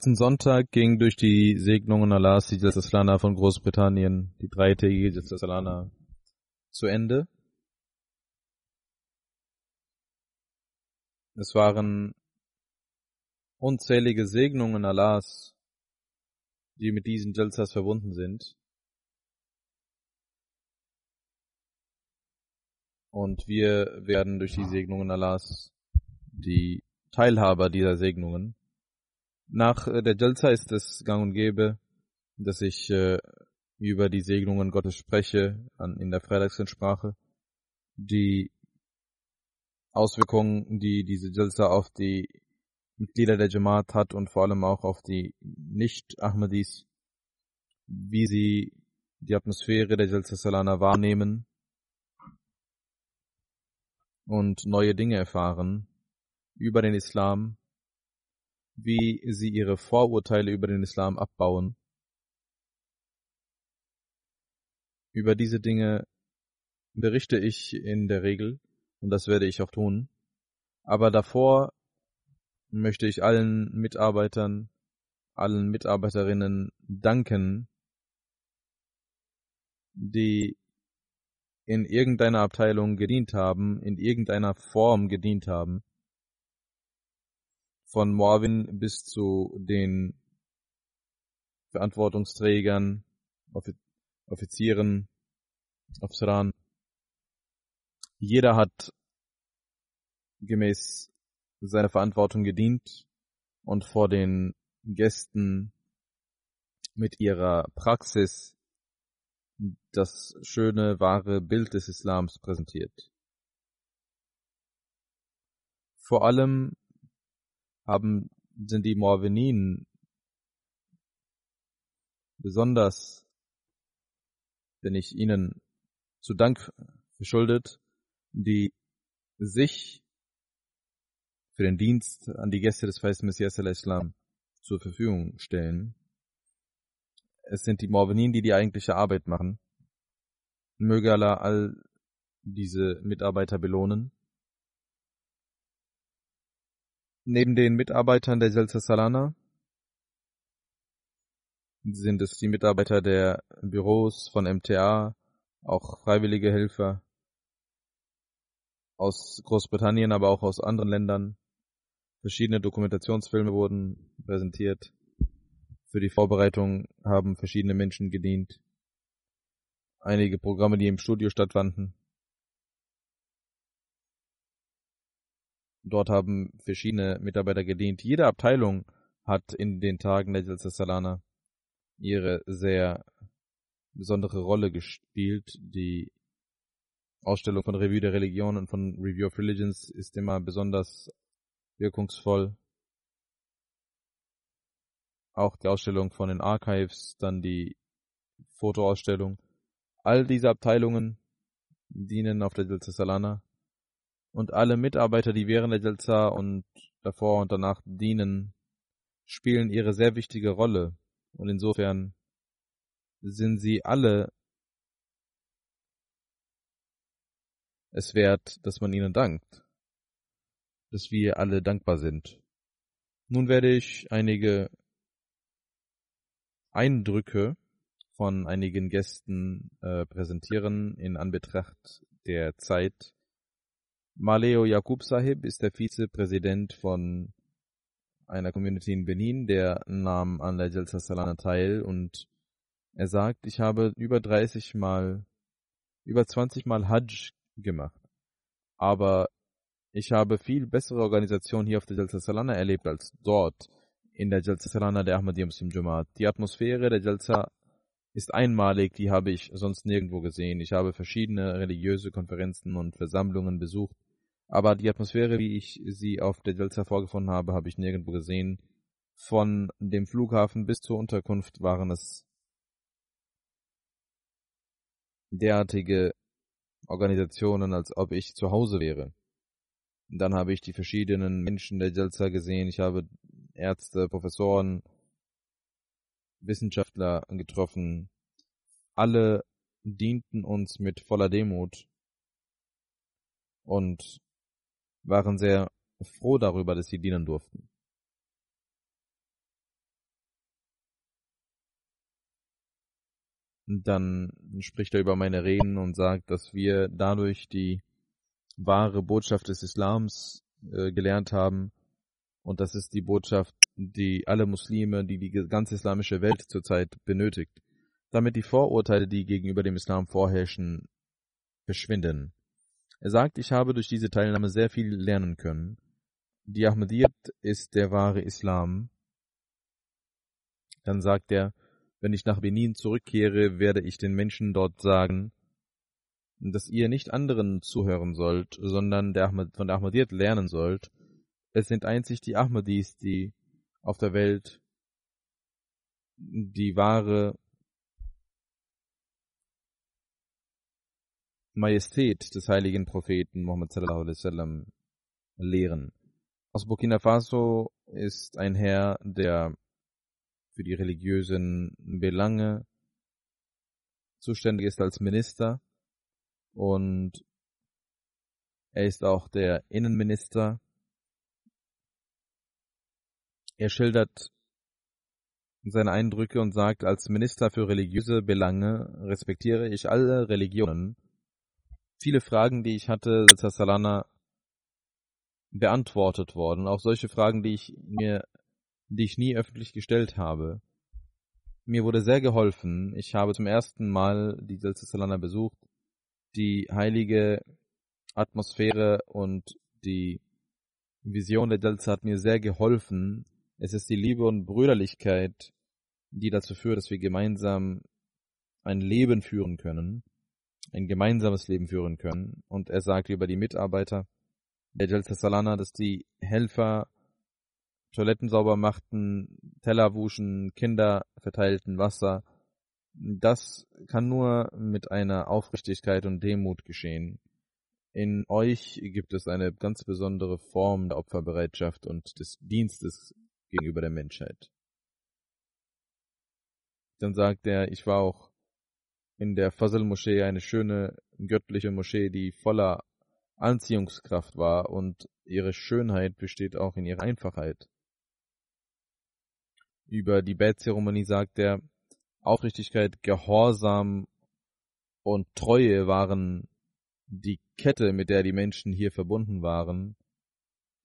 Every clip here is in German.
Letzten Sonntag ging durch die Segnungen Allahs die Jalsaslana von Großbritannien, die dreitägige Jalsaslana, zu Ende. Es waren unzählige Segnungen Allahs, die mit diesen Jalsas verbunden sind. Und wir werden durch die Segnungen Allahs die Teilhaber dieser Segnungen. Nach äh, der Jalsa ist es gang und gäbe, dass ich äh, über die Segnungen Gottes spreche an, in der Freitagsansprache. Die Auswirkungen, die diese Jalsa auf die Mitglieder der Jamaat hat und vor allem auch auf die Nicht-Ahmadis, wie sie die Atmosphäre der Jalsa Salana wahrnehmen und neue Dinge erfahren über den Islam, wie sie ihre Vorurteile über den Islam abbauen. Über diese Dinge berichte ich in der Regel und das werde ich auch tun. Aber davor möchte ich allen Mitarbeitern, allen Mitarbeiterinnen danken, die in irgendeiner Abteilung gedient haben, in irgendeiner Form gedient haben von Morvin bis zu den Verantwortungsträgern, Offizieren, Officerern. Jeder hat gemäß seiner Verantwortung gedient und vor den Gästen mit ihrer Praxis das schöne, wahre Bild des Islams präsentiert. Vor allem haben, sind die Morveninen besonders, bin ich ihnen zu Dank verschuldet, die sich für den Dienst an die Gäste des Feist Messias al-Islam zur Verfügung stellen. Es sind die Morveninen, die die eigentliche Arbeit machen. Möge Allah all diese Mitarbeiter belohnen. Neben den Mitarbeitern der Selza Salana sind es die Mitarbeiter der Büros von MTA, auch freiwillige Helfer aus Großbritannien, aber auch aus anderen Ländern. Verschiedene Dokumentationsfilme wurden präsentiert. Für die Vorbereitung haben verschiedene Menschen gedient. Einige Programme, die im Studio stattfanden. Dort haben verschiedene Mitarbeiter gedient. Jede Abteilung hat in den Tagen der Salana ihre sehr besondere Rolle gespielt. Die Ausstellung von Revue der Religion und von Review of Religions ist immer besonders wirkungsvoll. auch die Ausstellung von den Archives, dann die Fotoausstellung. All diese Abteilungen dienen auf der Salana und alle Mitarbeiter, die während der Jalsa und davor und danach dienen, spielen ihre sehr wichtige Rolle und insofern sind sie alle es wert, dass man ihnen dankt, dass wir alle dankbar sind. Nun werde ich einige Eindrücke von einigen Gästen äh, präsentieren in Anbetracht der Zeit. Maleo Yakub Sahib ist der Vizepräsident von einer Community in Benin, der nahm an der Jalsa Salana teil und er sagt, ich habe über 30 Mal, über 20 Mal Hajj gemacht. Aber ich habe viel bessere Organisation hier auf der Jalsa Salana erlebt als dort in der Jalsa Salana der Ahmadiyya Muslim Jamaat. Die Atmosphäre der Jalsa ist einmalig, die habe ich sonst nirgendwo gesehen. Ich habe verschiedene religiöse Konferenzen und Versammlungen besucht, aber die Atmosphäre, wie ich sie auf der Jalsa vorgefunden habe, habe ich nirgendwo gesehen. Von dem Flughafen bis zur Unterkunft waren es derartige Organisationen, als ob ich zu Hause wäre. Dann habe ich die verschiedenen Menschen der Jalsa gesehen. Ich habe Ärzte, Professoren, Wissenschaftler getroffen. Alle dienten uns mit voller Demut und waren sehr froh darüber, dass sie dienen durften. Dann spricht er über meine Reden und sagt, dass wir dadurch die wahre Botschaft des Islams äh, gelernt haben. Und das ist die Botschaft, die alle Muslime, die die ganze islamische Welt zurzeit benötigt, damit die Vorurteile, die gegenüber dem Islam vorherrschen, verschwinden. Er sagt, ich habe durch diese Teilnahme sehr viel lernen können. Die Ahmadiyyat ist der wahre Islam. Dann sagt er, wenn ich nach Benin zurückkehre, werde ich den Menschen dort sagen, dass ihr nicht anderen zuhören sollt, sondern der Ahmad, von der Ahmadiyyat lernen sollt. Es sind einzig die Ahmadis, die auf der Welt die wahre Majestät des heiligen Propheten Muhammad sallallahu alaihi wasallam lehren. Aus Burkina Faso ist ein Herr, der für die religiösen Belange zuständig ist als Minister und er ist auch der Innenminister. Er schildert seine Eindrücke und sagt, als Minister für religiöse Belange respektiere ich alle Religionen. Viele Fragen, die ich hatte, als Herr Salana beantwortet worden. Auch solche Fragen, die ich mir, die ich nie öffentlich gestellt habe. Mir wurde sehr geholfen. Ich habe zum ersten Mal die Salana besucht die heilige Atmosphäre und die Vision der Jalsa hat mir sehr geholfen. Es ist die Liebe und Brüderlichkeit, die dazu führt, dass wir gemeinsam ein Leben führen können, ein gemeinsames Leben führen können. Und er sagt über die Mitarbeiter der Jalsa Salana, dass die Helfer Toiletten sauber machten, Teller wuschen, Kinder verteilten Wasser, das kann nur mit einer Aufrichtigkeit und Demut geschehen. In euch gibt es eine ganz besondere Form der Opferbereitschaft und des Dienstes gegenüber der Menschheit. Dann sagt er, ich war auch in der Fazl-Moschee eine schöne göttliche Moschee, die voller Anziehungskraft war und ihre Schönheit besteht auch in ihrer Einfachheit. Über die Bettzeremonie sagt er, Aufrichtigkeit, Gehorsam und Treue waren die Kette, mit der die Menschen hier verbunden waren.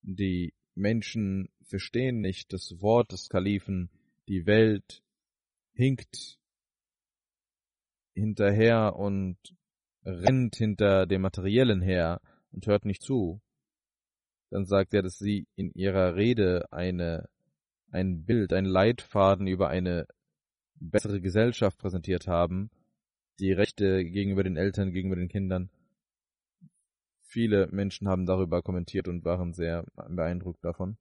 Die Menschen verstehen nicht das Wort des Kalifen, die Welt hinkt hinterher und rennt hinter dem Materiellen her und hört nicht zu. Dann sagt er, dass sie in ihrer Rede eine, ein Bild, ein Leitfaden über eine bessere Gesellschaft präsentiert haben, die Rechte gegenüber den Eltern, gegenüber den Kindern. Viele Menschen haben darüber kommentiert und waren sehr beeindruckt davon.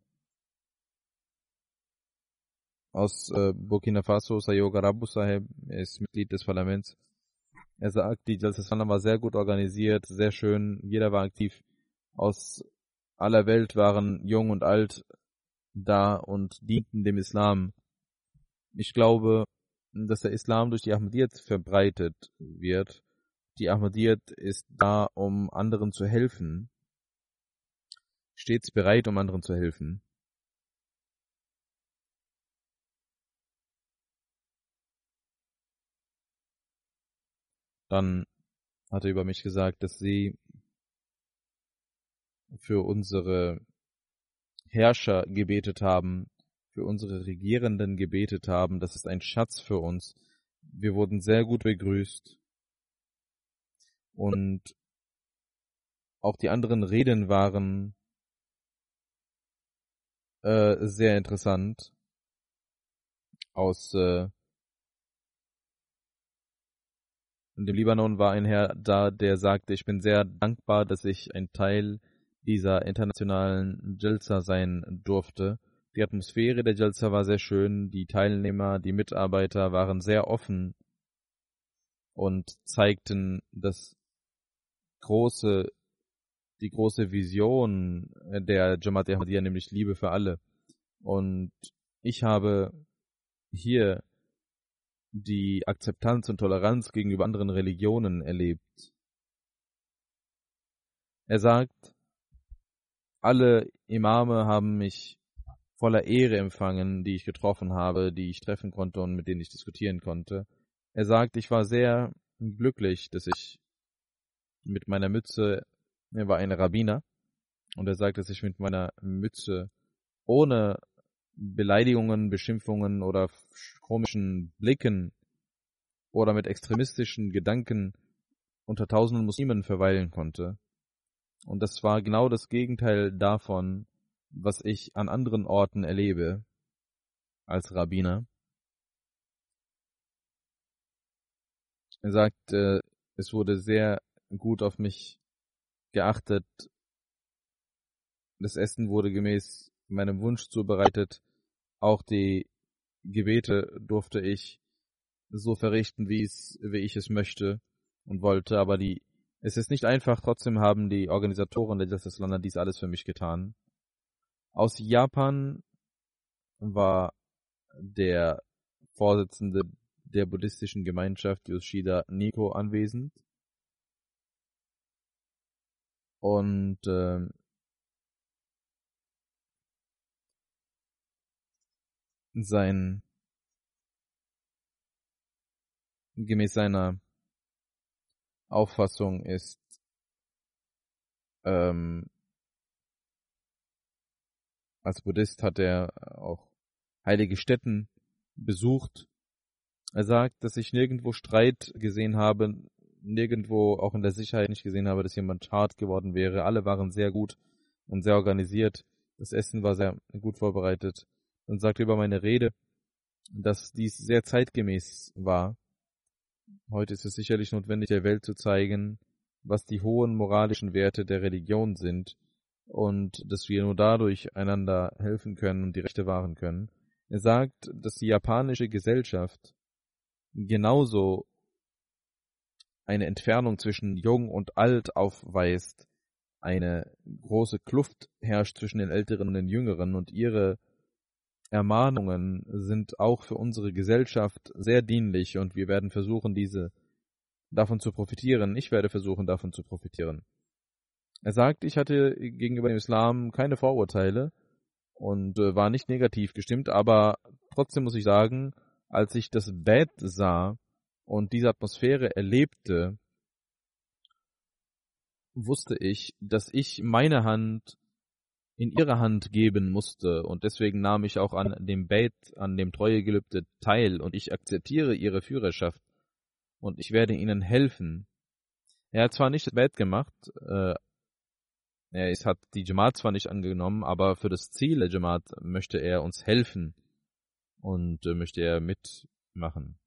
Aus äh, Burkina Faso, Sayoga Rabu Sahib, er ist Mitglied des Parlaments. Er sagt, die Jalsa war sehr gut organisiert, sehr schön, jeder war aktiv. Aus aller Welt waren jung und alt da und dienten dem Islam. Ich glaube, dass der Islam durch die Ahmadiyyat verbreitet wird. Die Ahmadiyyat ist da, um anderen zu helfen, stets bereit, um anderen zu helfen. Dann hat er über mich gesagt, dass sie für unsere Herrscher gebetet haben, für unsere Regierenden gebetet haben. Das ist ein Schatz für uns. Wir wurden sehr gut begrüßt. Und auch die anderen Reden waren äh, sehr interessant. Aus äh, in dem Libanon war ein Herr da, der sagte, ich bin sehr dankbar, dass ich ein Teil dieser internationalen Jalsa sein durfte. Die Atmosphäre der Jalsa war sehr schön, die Teilnehmer, die Mitarbeiter waren sehr offen und zeigten das große, die große Vision der Jamaat Ahmadiyya, nämlich Liebe für alle. Und ich habe hier die Akzeptanz und Toleranz gegenüber anderen Religionen erlebt. Er sagt, alle Imame haben mich voller Ehre empfangen, die ich getroffen habe, die ich treffen konnte und mit denen ich diskutieren konnte. Er sagt, ich war sehr glücklich, dass ich mit meiner Mütze, er war ein Rabbiner, und er sagt, dass ich mit meiner Mütze ohne Beleidigungen, Beschimpfungen oder komischen Blicken oder mit extremistischen Gedanken unter tausenden Muslimen verweilen konnte. Und das war genau das Gegenteil davon, was ich an anderen Orten erlebe als Rabbiner. Er sagt, äh, es wurde sehr gut auf mich geachtet. Das Essen wurde gemäß meinem Wunsch zubereitet. Auch die Gebete durfte ich so verrichten, wie es, wie ich es möchte und wollte, aber die es ist nicht einfach, trotzdem haben die Organisatoren der London dies alles für mich getan. Aus Japan war der Vorsitzende der buddhistischen Gemeinschaft Yoshida Niko anwesend. Und äh, sein gemäß seiner Auffassung ist, ähm, als Buddhist hat er auch heilige Stätten besucht. Er sagt, dass ich nirgendwo Streit gesehen habe, nirgendwo auch in der Sicherheit nicht gesehen habe, dass jemand hart geworden wäre. Alle waren sehr gut und sehr organisiert. Das Essen war sehr gut vorbereitet. Und sagte über meine Rede, dass dies sehr zeitgemäß war Heute ist es sicherlich notwendig, der Welt zu zeigen, was die hohen moralischen Werte der Religion sind und dass wir nur dadurch einander helfen können und die Rechte wahren können. Er sagt, dass die japanische Gesellschaft genauso eine Entfernung zwischen jung und alt aufweist, eine große Kluft herrscht zwischen den Älteren und den Jüngeren und ihre Ermahnungen sind auch für unsere Gesellschaft sehr dienlich und wir werden versuchen, diese davon zu profitieren. Ich werde versuchen, davon zu profitieren. Er sagt, ich hatte gegenüber dem Islam keine Vorurteile und äh, war nicht negativ gestimmt, aber trotzdem muss ich sagen, als ich das Bett sah und diese Atmosphäre erlebte, wusste ich, dass ich meine Hand in ihre Hand geben musste und deswegen nahm ich auch an dem Bait, an dem Treuegelübde teil und ich akzeptiere ihre Führerschaft und ich werde ihnen helfen. Er hat zwar nicht das Bait gemacht, äh, er ist, hat die Jamaat zwar nicht angenommen, aber für das Ziel der Jamaat möchte er uns helfen und äh, möchte er mitmachen.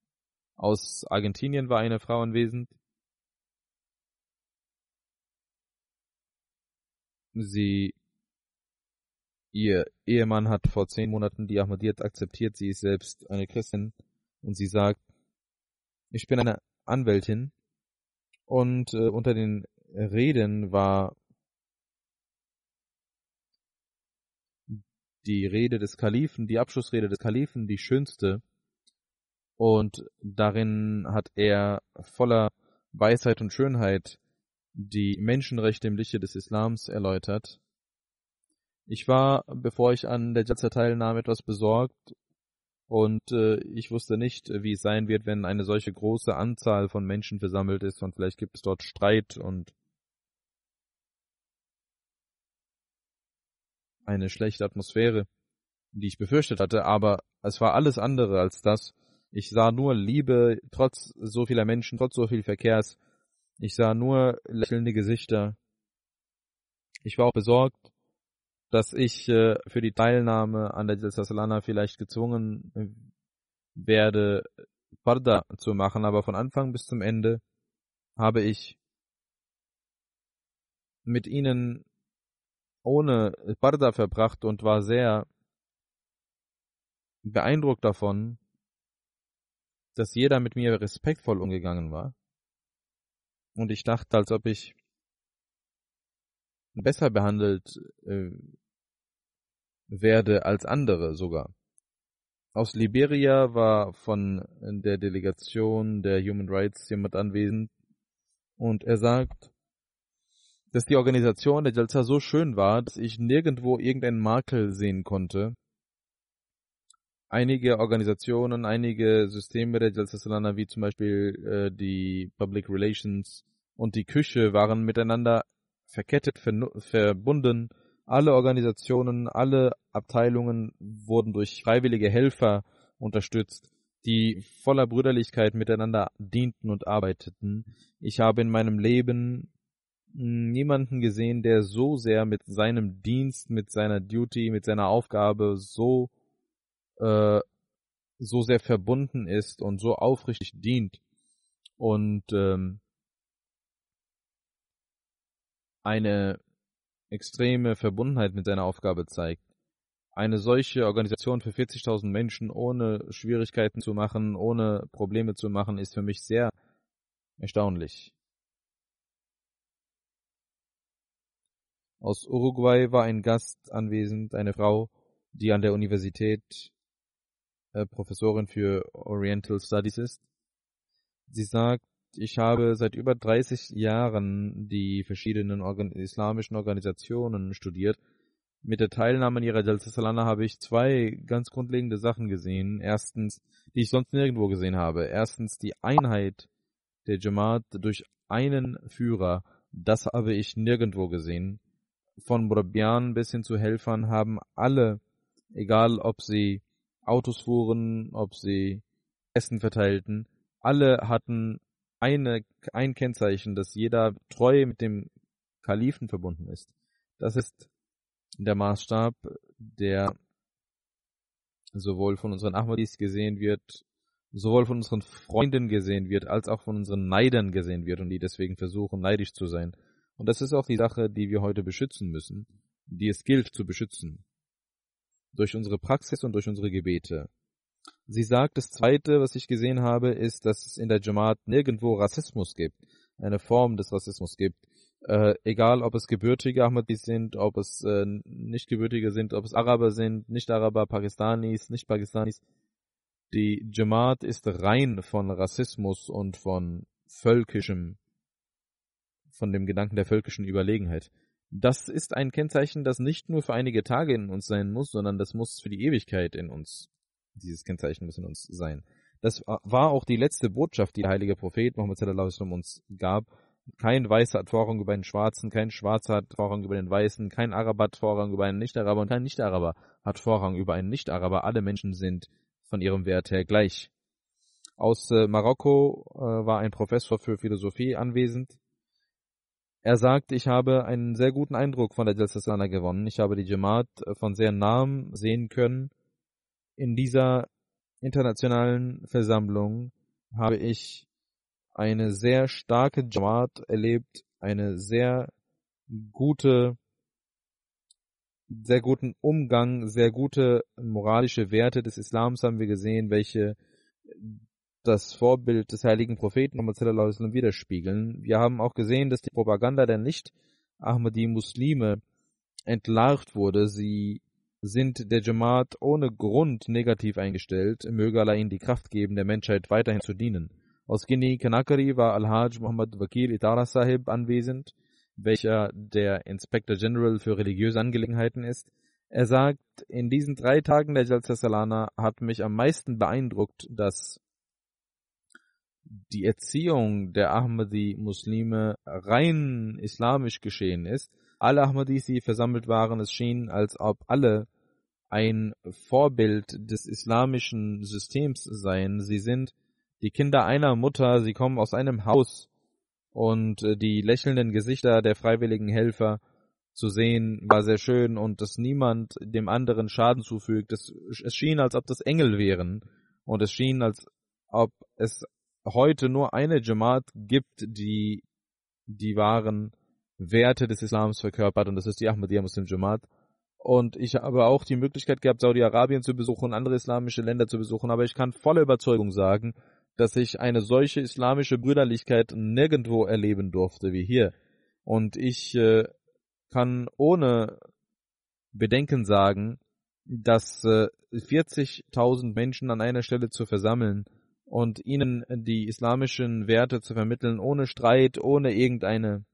Aus Argentinien war eine Frau anwesend. Sie Ihr Ehemann hat vor zehn Monaten die Ahmadiyyat akzeptiert. Sie ist selbst eine Christin und sie sagt, ich bin eine Anwältin und äh, unter den Reden war die Rede des Kalifen, die Abschlussrede des Kalifen, die schönste. Und darin hat er voller Weisheit und Schönheit die Menschenrechte im Lichte des Islams erläutert. Ich war, bevor ich an der Jalsa teilnahm, etwas besorgt und äh, ich wusste nicht, wie es sein wird, wenn eine solche große Anzahl von Menschen versammelt ist und vielleicht gibt es dort Streit und eine schlechte Atmosphäre, die ich befürchtet hatte, aber es war alles andere als das. Ich sah nur Liebe, trotz so vieler Menschen, trotz so viel Verkehrs. Ich sah nur lächelnde Gesichter. Ich war auch besorgt, dass ich äh, für die Teilnahme an der Salana vielleicht gezwungen werde, Parda zu machen, aber von Anfang bis zum Ende habe ich mit ihnen ohne Parda verbracht und war sehr beeindruckt davon, dass jeder mit mir respektvoll umgegangen war. Und ich dachte, als ob ich besser behandelt äh, werde als andere sogar. Aus Liberia war von der Delegation der Human Rights jemand anwesend und er sagt, dass die Organisation der Jalsa so schön war, dass ich nirgendwo irgendeinen Makel sehen konnte. Einige Organisationen, einige Systeme der Jalsa Salana, wie zum Beispiel äh, die Public Relations und die Küche, waren miteinander verkettet, verbunden. Alle Organisationen, alle Abteilungen wurden durch freiwillige Helfer unterstützt, die voller Brüderlichkeit miteinander dienten und arbeiteten. Ich habe in meinem Leben niemanden gesehen, der so sehr mit seinem Dienst, mit seiner Duty, mit seiner Aufgabe so äh, so sehr verbunden ist und so aufrichtig dient und ähm, eine extreme Verbundenheit mit seiner Aufgabe zeigt. Eine solche Organisation für 40.000 Menschen ohne Schwierigkeiten zu machen, ohne Probleme zu machen, ist für mich sehr erstaunlich. Aus Uruguay war ein Gast anwesend, eine Frau, die an der Universität äh, Professorin für Oriental Studies ist. Sie sagt, ich habe seit über 30 Jahren die verschiedenen Organ islamischen Organisationen studiert. Mit der Teilnahme an ihrer Jalsa Salana habe ich zwei ganz grundlegende Sachen gesehen. Erstens, die ich sonst nirgendwo gesehen habe. Erstens die Einheit der Jamaat durch einen Führer. Das habe ich nirgendwo gesehen von Murabian bis hin zu Helfern haben alle, egal ob sie Autos fuhren, ob sie Essen verteilten, alle hatten eine, ein Kennzeichen, dass jeder treu mit dem Kalifen verbunden ist. Das ist der Maßstab, der sowohl von unseren Ahmadis gesehen wird, sowohl von unseren Freunden gesehen wird, als auch von unseren Neidern gesehen wird und die deswegen versuchen, neidisch zu sein. Und das ist auch die Sache, die wir heute beschützen müssen, die es gilt zu beschützen. Durch unsere Praxis und durch unsere Gebete. Sie sagt, das zweite, was ich gesehen habe, ist, dass es in der Jamaat nirgendwo Rassismus gibt, eine Form des Rassismus gibt. Äh, egal, ob es gebürtige Ahmadis sind, ob es äh, nicht gebürtige sind, ob es Araber sind, nicht Araber, Pakistanis, nicht Pakistanis. Die Jamaat ist rein von Rassismus und von völkischem von dem Gedanken der völkischen Überlegenheit. Das ist ein Kennzeichen, das nicht nur für einige Tage in uns sein muss, sondern das muss für die Ewigkeit in uns, dieses Kennzeichen muss in uns sein. Das war auch die letzte Botschaft, die der heilige Prophet Muhammad sallallahu alaihi uns gab. Kein Weißer hat Vorrang über einen Schwarzen, kein Schwarzer hat Vorrang über den Weißen, kein Araber hat Vorrang über einen Nicht-Araber und kein Nicht-Araber hat Vorrang über einen Nicht-Araber. Alle Menschen sind von ihrem Wert her gleich. Aus äh, Marokko äh, war ein Professor für Philosophie anwesend, er sagt, ich habe einen sehr guten Eindruck von der Jalsa gewonnen. Ich habe die Jamaat äh, von sehr nahem sehen können. In dieser internationalen Versammlung habe ich eine sehr starke Jamaat erlebt, eine sehr gute sehr guten Umgang, sehr gute moralische Werte des Islams haben wir gesehen, welche das Vorbild des heiligen Propheten widerspiegeln. Wir haben auch gesehen, dass die Propaganda der Nicht-Ahmadi-Muslime entlarvt wurde. Sie sind der Jamaat ohne Grund negativ eingestellt. Möge Allah ihnen die Kraft geben, der Menschheit weiterhin zu dienen. Aus Guinea Kanakari war Al-Hajj Muhammad Wakil Itara Sahib anwesend, welcher der Inspector General für religiöse Angelegenheiten ist. Er sagt, in diesen drei Tagen der Jalsa hat mich am meisten beeindruckt, dass die Erziehung der Ahmadi-Muslime rein islamisch geschehen ist. Alle Ahmadis, die versammelt waren, es schien, als ob alle ein Vorbild des islamischen Systems seien. Sie sind die Kinder einer Mutter, sie kommen aus einem Haus und äh, die lächelnden Gesichter der freiwilligen Helfer zu sehen war sehr schön und dass niemand dem anderen Schaden zufügt. Es, es schien, als ob das Engel wären und es schien, als ob es heute nur eine Jamaat gibt, die die wahren Werte des Islams verkörpert und das ist die Ahmadiyya Muslim Jamaat. Und ich habe auch die Möglichkeit gehabt, Saudi-Arabien zu besuchen, andere islamische Länder zu besuchen, aber ich kann voller Überzeugung sagen, dass ich eine solche islamische Brüderlichkeit nirgendwo erleben durfte wie hier. Und ich äh, kann ohne Bedenken sagen, dass äh, 40.000 Menschen an einer Stelle zu versammeln und ihnen die islamischen Werte zu vermitteln, ohne Streit, ohne irgendeine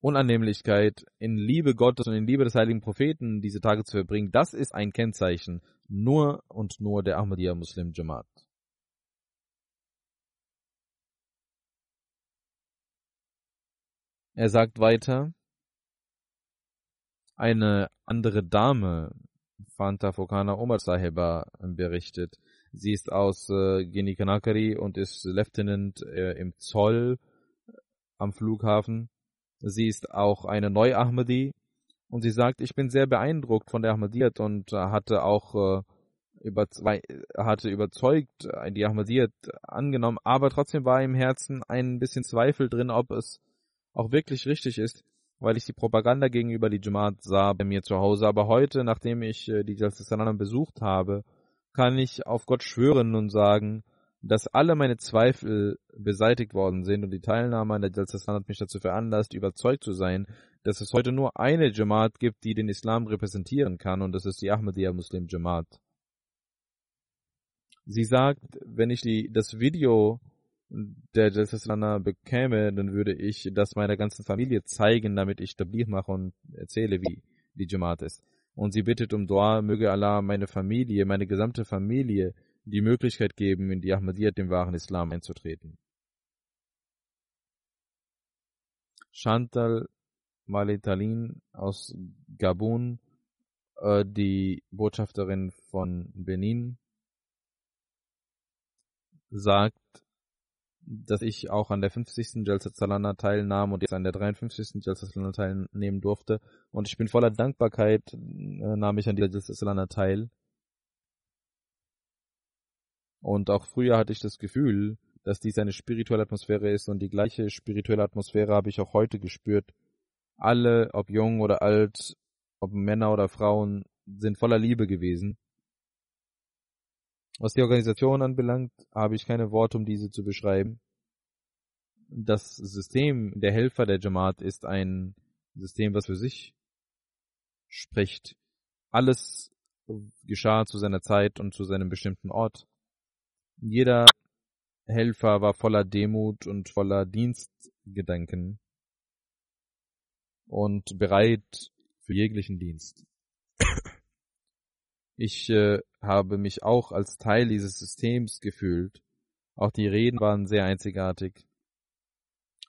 Unannehmlichkeit, in Liebe Gottes und in Liebe des heiligen Propheten diese Tage zu verbringen, das ist ein Kennzeichen nur und nur der Ahmadiyya Muslim Jamaat. Er sagt weiter, eine andere Dame, Fanta Fokana Omar Sahiba, berichtet, Sie ist aus äh, Genikanakari und ist Lieutenant äh, im Zoll am Flughafen. Sie ist auch eine Neu-Ahmadi und sie sagt, ich bin sehr beeindruckt von der Ahmadiyyat und äh, hatte auch äh, über zwei, hatte überzeugt äh, die Ahmadiyyat angenommen, aber trotzdem war im Herzen ein bisschen Zweifel drin, ob es auch wirklich richtig ist, weil ich die Propaganda gegenüber die Jamaat sah bei mir zu Hause. Aber heute, nachdem ich äh, die Jalsa besucht habe, kann ich auf Gott schwören und sagen, dass alle meine Zweifel beseitigt worden sind und die Teilnahme an der Jalsa hat mich dazu veranlasst, überzeugt zu sein, dass es heute nur eine Jamaat gibt, die den Islam repräsentieren kann und das ist die Ahmadiyya Muslim Jamaat. Sie sagt, wenn ich die, das Video der Jalsa bekäme, dann würde ich das meiner ganzen Familie zeigen, damit ich stabil mache und erzähle, wie die Jamaat ist und sie bittet um Dua, möge Allah meine Familie, meine gesamte Familie die Möglichkeit geben, in die Ahmadiyyat, dem wahren Islam, einzutreten. Chantal Maletalin aus Gabun, äh, die Botschafterin von Benin, sagt, dass ich auch an der 50. Jalsat Salana teilnahm und jetzt an der 53. Jalsat Salana teilnehmen durfte. Und ich bin voller Dankbarkeit, äh, nahm ich an dieser Jalsat Salana teil. Und auch früher hatte ich das Gefühl, dass dies eine spirituelle Atmosphäre ist und die gleiche spirituelle Atmosphäre habe ich auch heute gespürt. Alle, ob jung oder alt, ob Männer oder Frauen, sind voller Liebe gewesen. Was die Organisation anbelangt, habe ich keine Worte, um diese zu beschreiben. Das System der Helfer der Jamaat ist ein System, was für sich spricht. Alles geschah zu seiner Zeit und zu seinem bestimmten Ort. Jeder Helfer war voller Demut und voller Dienstgedanken und bereit für jeglichen Dienst. Ich äh, habe mich auch als Teil dieses Systems gefühlt. Auch die Reden waren sehr einzigartig,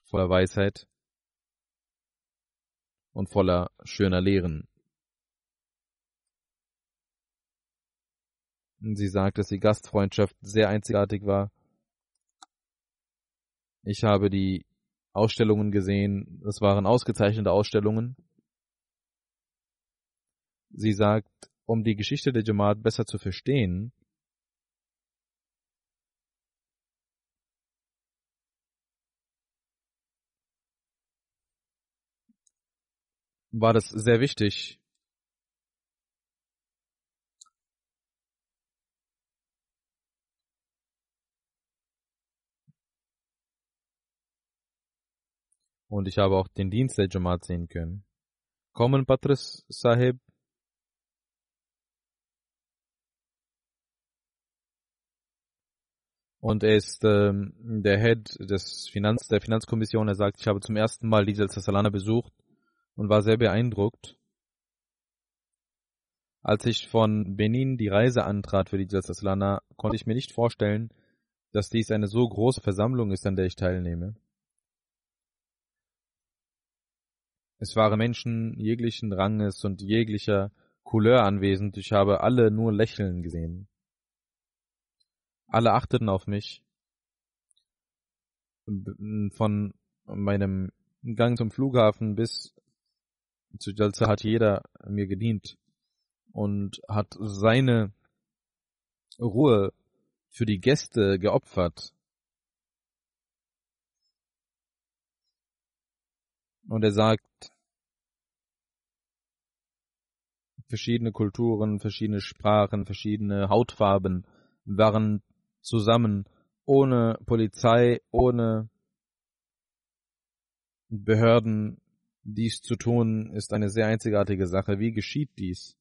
voller Weisheit und voller schöner Lehren. Sie sagt, dass die Gastfreundschaft sehr einzigartig war. Ich habe die Ausstellungen gesehen. Es waren ausgezeichnete Ausstellungen. Sie sagt, um die Geschichte der Jamaat besser zu verstehen, war das sehr wichtig. Und ich habe auch den Dienst der Jamaat sehen können. Kommen Patris Sahib Und er ist ähm, der Head des Finanz, der Finanzkommission. Er sagt, ich habe zum ersten Mal Diesel Salana besucht und war sehr beeindruckt. Als ich von Benin die Reise antrat für die Salana, konnte ich mir nicht vorstellen, dass dies eine so große Versammlung ist, an der ich teilnehme. Es waren Menschen jeglichen Ranges und jeglicher Couleur anwesend. Ich habe alle nur lächeln gesehen. Alle achteten auf mich. Von meinem Gang zum Flughafen bis zu Jalsa hat jeder mir gedient und hat seine Ruhe für die Gäste geopfert. Und er sagt, verschiedene Kulturen, verschiedene Sprachen, verschiedene Hautfarben waren zusammen, ohne Polizei, ohne Behörden. Dies zu tun ist eine sehr einzigartige Sache. Wie geschieht dies?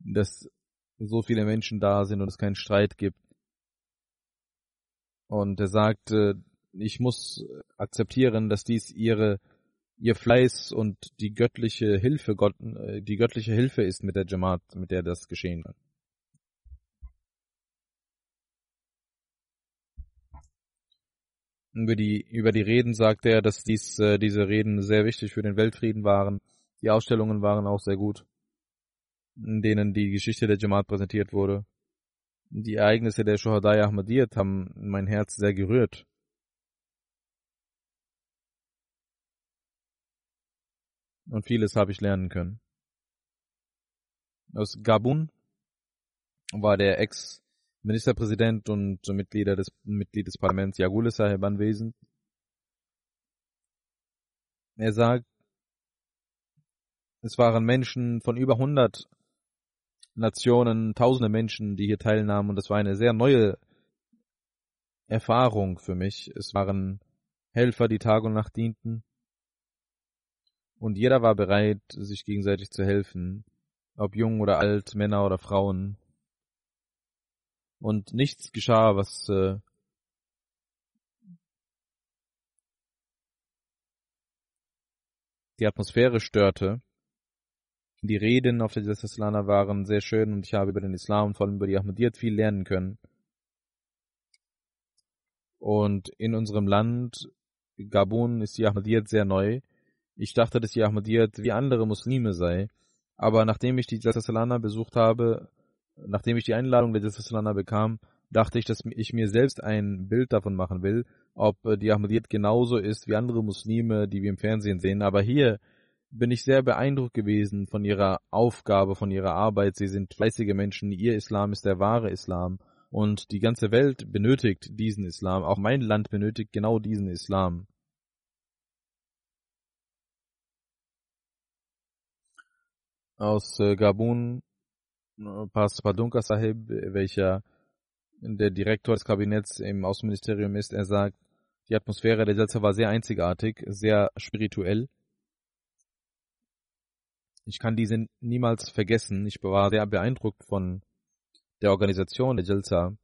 Dass so viele Menschen da sind und es keinen Streit gibt. Und er sagte, ich muss akzeptieren, dass dies ihre ihr Fleiß und die göttliche Hilfe Gott, äh, die göttliche Hilfe ist mit der Jamaat, mit der das geschehen kann. Über die, über die Reden sagte er, dass dies, äh, diese Reden sehr wichtig für den Weltfrieden waren. Die Ausstellungen waren auch sehr gut, in denen die Geschichte der Jamaat präsentiert wurde. Die Ereignisse der Shohadai Ahmadiyyat haben mein Herz sehr gerührt. Und vieles habe ich lernen können. Aus Gabun war der Ex Ministerpräsident und Mitglieder des, Mitglied des Parlaments Yagule Sahib anwesend. Er sagt, es waren Menschen von über 100 Nationen, tausende Menschen, die hier teilnahmen und das war eine sehr neue Erfahrung für mich. Es waren Helfer, die Tag und Nacht dienten und jeder war bereit, sich gegenseitig zu helfen, ob jung oder alt, Männer oder Frauen und nichts geschah, was äh, die Atmosphäre störte. Die Reden auf der Desaslana waren sehr schön und ich habe über den Islam und vor allem über die Ahmadiyyat viel lernen können. Und in unserem Land, Gabun, ist die Ahmadiyyat sehr neu. Ich dachte, dass die Ahmadiyyat wie andere Muslime sei. Aber nachdem ich die Desaslana besucht habe, nachdem ich die Einladung der Desaslana bekam, dachte ich, dass ich mir selbst ein Bild davon machen will, ob äh, die Ahmadiyyat genauso ist wie andere Muslime, die wir im Fernsehen sehen. Aber hier bin ich sehr beeindruckt gewesen von ihrer Aufgabe, von ihrer Arbeit. Sie sind fleißige Menschen. Ihr Islam ist der wahre Islam. Und die ganze Welt benötigt diesen Islam. Auch mein Land benötigt genau diesen Islam. Aus äh, Gabun Pas Padunka Sahib, welcher der Direktor des Kabinetts im Außenministerium ist, er sagt, die Atmosphäre der Jalsa war sehr einzigartig, sehr spirituell. Ich kann diese niemals vergessen. Ich war sehr beeindruckt von der Organisation der Jalsa.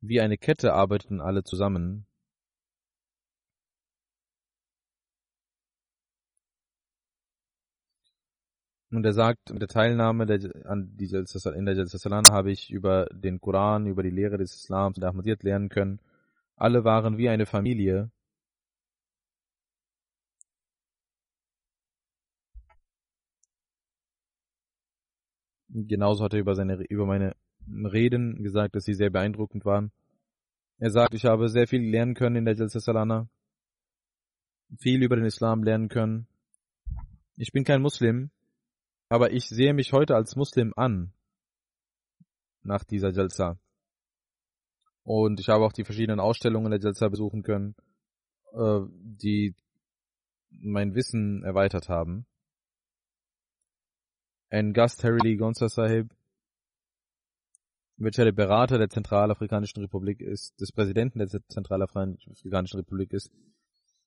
Wie eine Kette arbeiteten alle zusammen. Und er sagt, mit der Teilnahme der, an dieser, in der Salana habe ich über den Koran, über die Lehre des Islams und Ahmadiyyat lernen können. Alle waren wie eine Familie. Genauso hat er über seine, über meine Reden gesagt, dass sie sehr beeindruckend waren. Er sagt, ich habe sehr viel lernen können in der Jalsa Salana. Viel über den Islam lernen können. Ich bin kein Muslim, aber ich sehe mich heute als Muslim an. Nach dieser Jalsa. Und ich habe auch die verschiedenen Ausstellungen der Jalsa besuchen können, äh, die mein Wissen erweitert haben. ein Gast Harry Lee Gonza Sahib, welcher der Berater der Zentralafrikanischen Republik ist, des Präsidenten der Zentralafrikanischen Republik ist.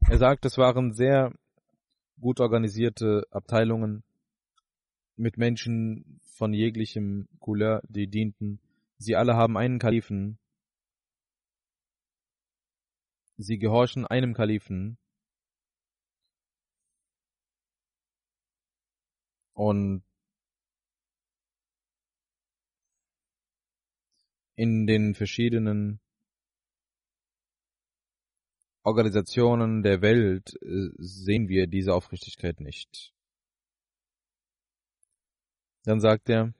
Er sagt, es waren sehr gut organisierte Abteilungen mit Menschen von jeglichem Couleur, die dienten. Sie alle haben einen Kalifen. Sie gehorchen einem Kalifen. Und in den verschiedenen Organisationen der Welt äh, sehen wir diese Aufrichtigkeit nicht. Dann sagt er,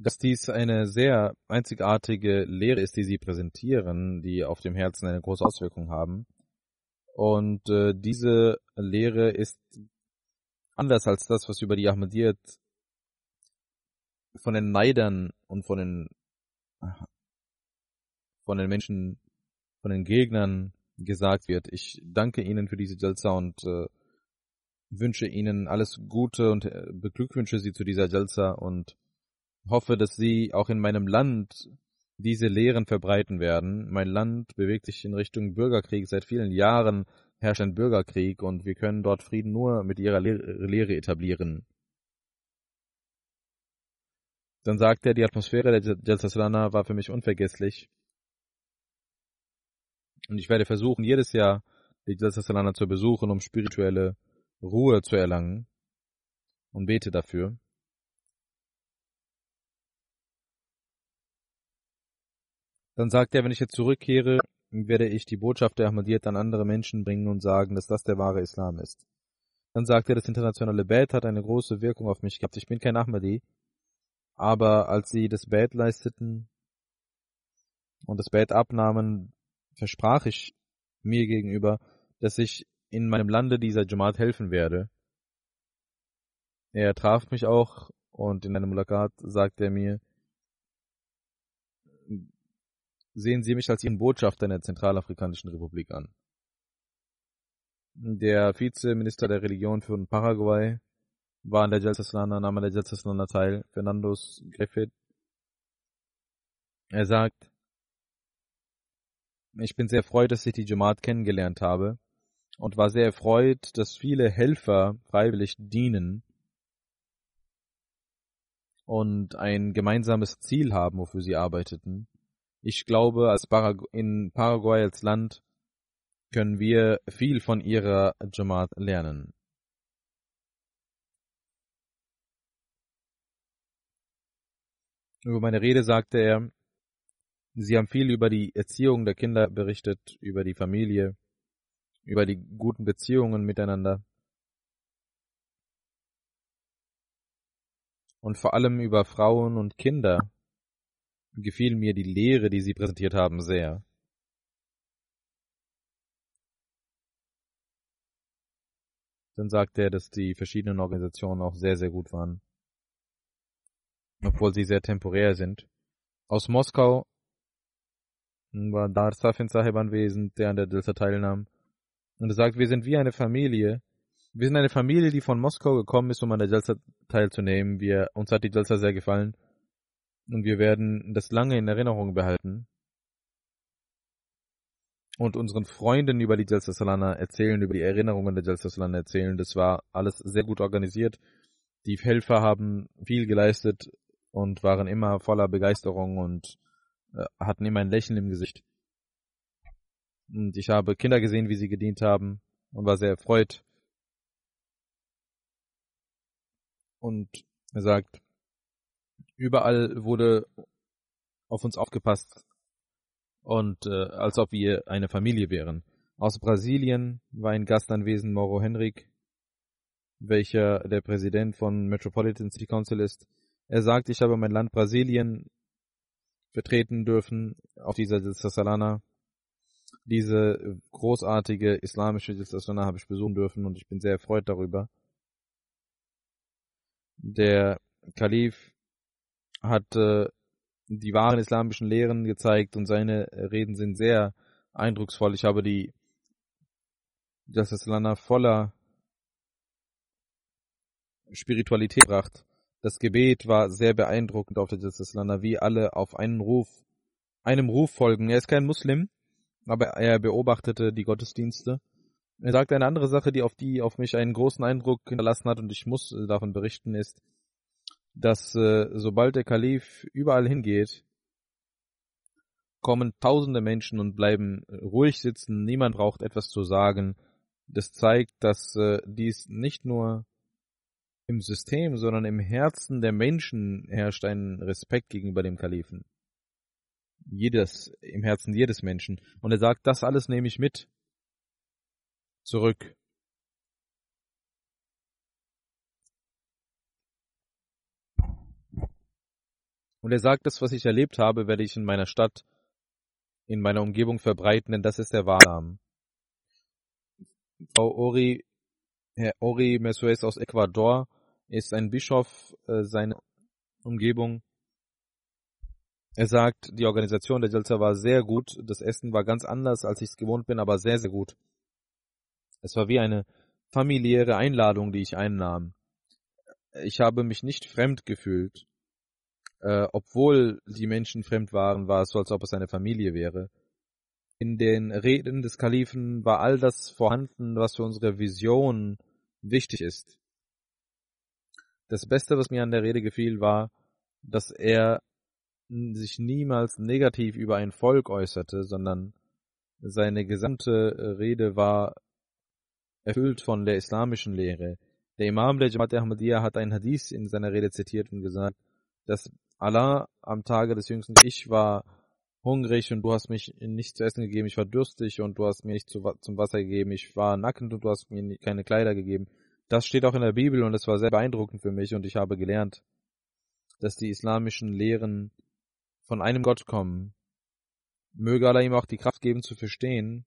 dass dies eine sehr einzigartige Lehre ist, die sie präsentieren, die auf dem Herzen eine große Auswirkung haben. Und äh, diese Lehre ist anders als das, was über die Ahmadiyyat von den Neidern und von den von den Menschen, von den Gegnern gesagt wird. Ich danke Ihnen für diese Jalsa und äh, wünsche Ihnen alles Gute und äh, beglückwünsche Sie zu dieser Jalsa und hoffe, dass Sie auch in meinem Land diese Lehren verbreiten werden. Mein Land bewegt sich in Richtung Bürgerkrieg. Seit vielen Jahren herrscht ein Bürgerkrieg und wir können dort Frieden nur mit ihrer Lehre etablieren. Dann sagt er, die Atmosphäre der Jalsaslana war für mich unvergesslich. Und ich werde versuchen, jedes Jahr die Jalsaslana zu besuchen, um spirituelle Ruhe zu erlangen. Und bete dafür. Dann sagt er, wenn ich jetzt zurückkehre, werde ich die Botschaft der Ahmadiyyat an andere Menschen bringen und sagen, dass das der wahre Islam ist. Dann sagt er, das internationale Bad hat eine große Wirkung auf mich gehabt. Ich bin kein Ahmadi, aber als sie das Bad leisteten und das Bad abnahmen, versprach ich mir gegenüber, dass ich in meinem Lande dieser Jamaat helfen werde. Er traf mich auch und in einem Mulakat sagte er mir, sehen Sie mich als Ihren Botschafter in der Zentralafrikanischen Republik an. Der Vizeminister der Religion für Paraguay war an der Jalsaslana, nahm an der Jalsaslana teil, Fernandos Griffith. Er sagt, ich bin sehr erfreut, dass ich die Jamaat kennengelernt habe und war sehr erfreut, dass viele Helfer freiwillig dienen und ein gemeinsames Ziel haben, wofür sie arbeiteten. Ich glaube, als Parag in Paraguay als Land können wir viel von ihrer Jamaat lernen. Über meine Rede sagte er, Sie haben viel über die Erziehung der Kinder berichtet, über die Familie, über die guten Beziehungen miteinander und vor allem über Frauen und Kinder gefiel mir die Lehre, die Sie präsentiert haben, sehr. Dann sagte er, dass die verschiedenen Organisationen auch sehr, sehr gut waren. Obwohl sie sehr temporär sind. Aus Moskau war Dar Safin Sahib anwesend, der an der Delta teilnahm. Und er sagt, wir sind wie eine Familie. Wir sind eine Familie, die von Moskau gekommen ist, um an der Delta teilzunehmen. Wir, uns hat die Delta sehr gefallen. Und wir werden das lange in Erinnerung behalten. Und unseren Freunden über die Jalsa Salana erzählen, über die Erinnerungen der Jalsa Salana erzählen. Das war alles sehr gut organisiert. Die Helfer haben viel geleistet und waren immer voller Begeisterung und hatten immer ein Lächeln im Gesicht. Und ich habe Kinder gesehen, wie sie gedient haben und war sehr erfreut. Und er sagt, Überall wurde auf uns aufgepasst und äh, als ob wir eine Familie wären. Aus Brasilien war ein Gast anwesend, Mauro Henrik, welcher der Präsident von Metropolitan City Council ist. Er sagt, ich habe mein Land Brasilien vertreten dürfen auf dieser Salana. Diese großartige islamische Salana habe ich besuchen dürfen und ich bin sehr erfreut darüber. Der Kalif hat äh, die wahren islamischen Lehren gezeigt und seine Reden sind sehr eindrucksvoll. Ich habe die das Lana voller Spiritualität gebracht. Das Gebet war sehr beeindruckend auf der Lana, wie alle auf einen Ruf, einem Ruf folgen. Er ist kein Muslim, aber er beobachtete die Gottesdienste. Er sagte eine andere Sache, die auf die auf mich einen großen Eindruck hinterlassen hat und ich muss davon berichten, ist, dass äh, sobald der Kalif überall hingeht, kommen tausende Menschen und bleiben ruhig sitzen, niemand braucht etwas zu sagen. Das zeigt, dass äh, dies nicht nur im System, sondern im Herzen der Menschen herrscht ein Respekt gegenüber dem Kalifen. Jedes, im Herzen jedes Menschen. Und er sagt, das alles nehme ich mit zurück. Und er sagt, das, was ich erlebt habe, werde ich in meiner Stadt, in meiner Umgebung verbreiten, denn das ist der Wahrnahme. Frau Ori, Herr Ori Mesuez aus Ecuador ist ein Bischof, äh, seine Umgebung. Er sagt, die Organisation der Jalsa war sehr gut, das Essen war ganz anders, als ich es gewohnt bin, aber sehr, sehr gut. Es war wie eine familiäre Einladung, die ich einnahm. Ich habe mich nicht fremd gefühlt. Äh, obwohl die Menschen fremd waren, war es so, als ob es eine Familie wäre. In den Reden des Kalifen war all das vorhanden, was für unsere Vision wichtig ist. Das Beste, was mir an der Rede gefiel, war, dass er sich niemals negativ über ein Volk äußerte, sondern seine gesamte Rede war erfüllt von der islamischen Lehre. Der Imam der Jamaat Ahmadiyya hat ein Hadith in seiner Rede zitiert und gesagt, dass Allah am Tage des jüngsten Ich war hungrig und du hast mich nicht zu essen gegeben, ich war durstig und du hast mir nicht zum Wasser gegeben, ich war nackend und du hast mir keine Kleider gegeben. Das steht auch in der Bibel und es war sehr beeindruckend für mich und ich habe gelernt, dass die islamischen Lehren von einem Gott kommen. Möge Allah ihm auch die Kraft geben zu verstehen,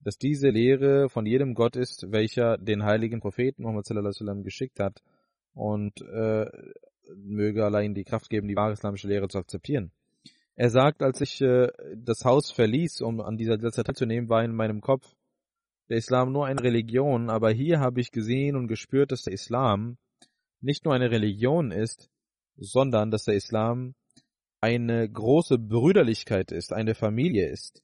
dass diese Lehre von jedem Gott ist, welcher den heiligen Propheten Muhammad sallam geschickt hat und äh, möge allein die Kraft geben, die wahre islamische Lehre zu akzeptieren. Er sagt, als ich äh, das Haus verließ, um an dieser Sitzung teilzunehmen, war in meinem Kopf der Islam nur eine Religion, aber hier habe ich gesehen und gespürt, dass der Islam nicht nur eine Religion ist, sondern dass der Islam eine große Brüderlichkeit ist, eine Familie ist.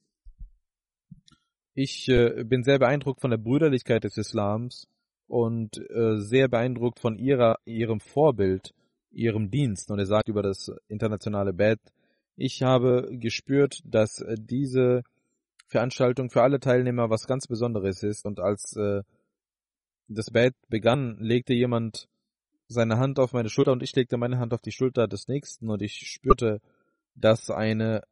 Ich äh, bin sehr beeindruckt von der Brüderlichkeit des Islams und äh, sehr beeindruckt von ihrer, ihrem Vorbild, ihrem Dienst. Und er sagt über das internationale Bett, ich habe gespürt, dass äh, diese Veranstaltung für alle Teilnehmer was ganz Besonderes ist. Und als äh, das Bett begann, legte jemand seine Hand auf meine Schulter und ich legte meine Hand auf die Schulter des Nächsten und ich spürte, dass eine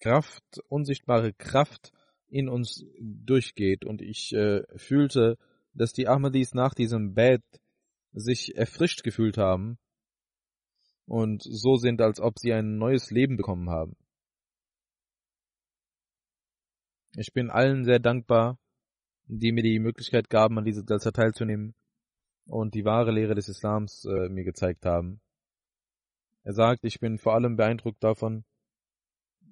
Kraft, unsichtbare Kraft in uns durchgeht. Und ich äh, fühlte, dass die Ahmadis nach diesem Bett sich erfrischt gefühlt haben und so sind, als ob sie ein neues Leben bekommen haben. Ich bin allen sehr dankbar, die mir die Möglichkeit gaben, an dieser Jalsa teilzunehmen und die wahre Lehre des Islams äh, mir gezeigt haben. Er sagt, ich bin vor allem beeindruckt davon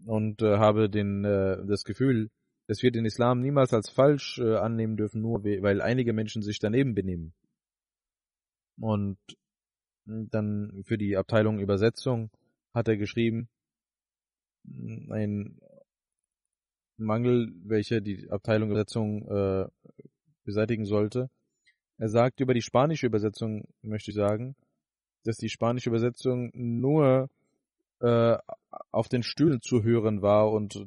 und äh, habe den, äh, das Gefühl, dass wir den Islam niemals als falsch äh, annehmen dürfen, nur weil einige Menschen sich daneben benehmen. Und dann für die Abteilung Übersetzung hat er geschrieben, ein Mangel, welcher die Abteilung Übersetzung äh, beseitigen sollte. Er sagt über die spanische Übersetzung, möchte ich sagen, dass die spanische Übersetzung nur äh, auf den Stühlen zu hören war und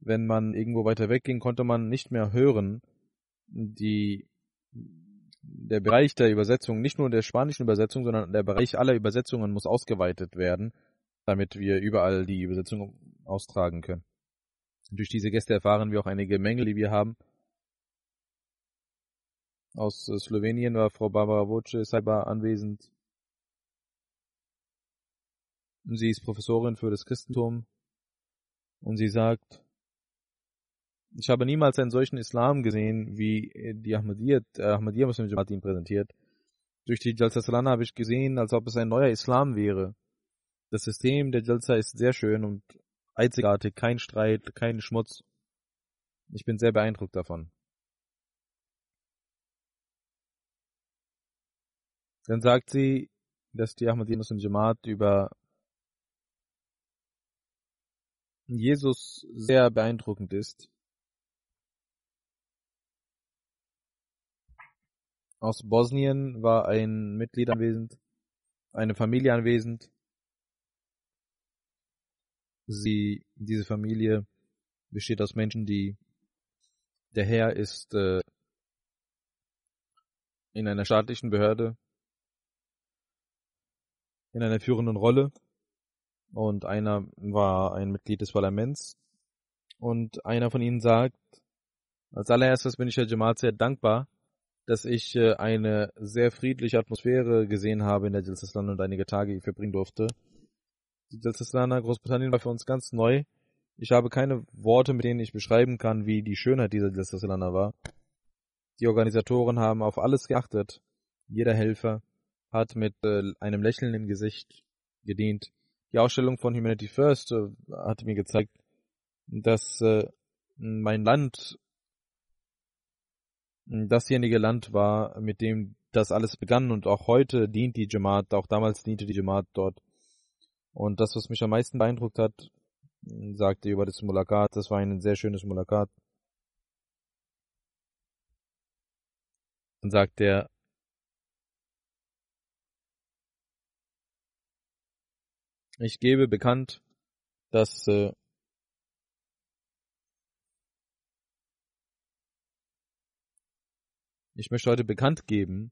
wenn man irgendwo weiter wegging, konnte man nicht mehr hören. Die, der Bereich der Übersetzung, nicht nur der spanischen Übersetzung, sondern der Bereich aller Übersetzungen muss ausgeweitet werden, damit wir überall die Übersetzung austragen können. Durch diese Gäste erfahren wir auch einige Mängel, die wir haben. Aus Slowenien war Frau Barbara Voce Saiba anwesend. Sie ist Professorin für das Christentum und sie sagt, ich habe niemals einen solchen Islam gesehen, wie die Ahmadiyya, äh, Ahmadiyya Muslim Jamaat ihn präsentiert. Durch die Jalsa Salana habe ich gesehen, als ob es ein neuer Islam wäre. Das System der Jalsa ist sehr schön und einzigartig, kein Streit, kein Schmutz. Ich bin sehr beeindruckt davon. Dann sagt sie, dass die Ahmadiyya Muslim Jamaat über Jesus sehr beeindruckend ist. Aus Bosnien war ein Mitglied anwesend, eine Familie anwesend. Sie, diese Familie besteht aus Menschen, die der Herr ist äh, in einer staatlichen Behörde in einer führenden Rolle und einer war ein Mitglied des Parlaments und einer von ihnen sagt, als allererstes bin ich der Jamaat sehr dankbar, dass ich äh, eine sehr friedliche Atmosphäre gesehen habe in der Jalsaslan und einige Tage verbringen durfte. Die Jalsaslana Großbritannien war für uns ganz neu. Ich habe keine Worte, mit denen ich beschreiben kann, wie die Schönheit dieser Jalsaslana war. Die Organisatoren haben auf alles geachtet. Jeder Helfer hat mit äh, einem Lächeln im Gesicht gedient. Die Ausstellung von Humanity First äh, hat mir gezeigt, dass äh, mein Land dasjenige Land war, mit dem das alles begann und auch heute dient die Jamaat, auch damals diente die Jamaat dort. Und das, was mich am meisten beeindruckt hat, sagte über das Mulakat, das war ein sehr schönes Mulakat. Dann sagt er, ich gebe bekannt, dass äh, Ich möchte heute bekannt geben,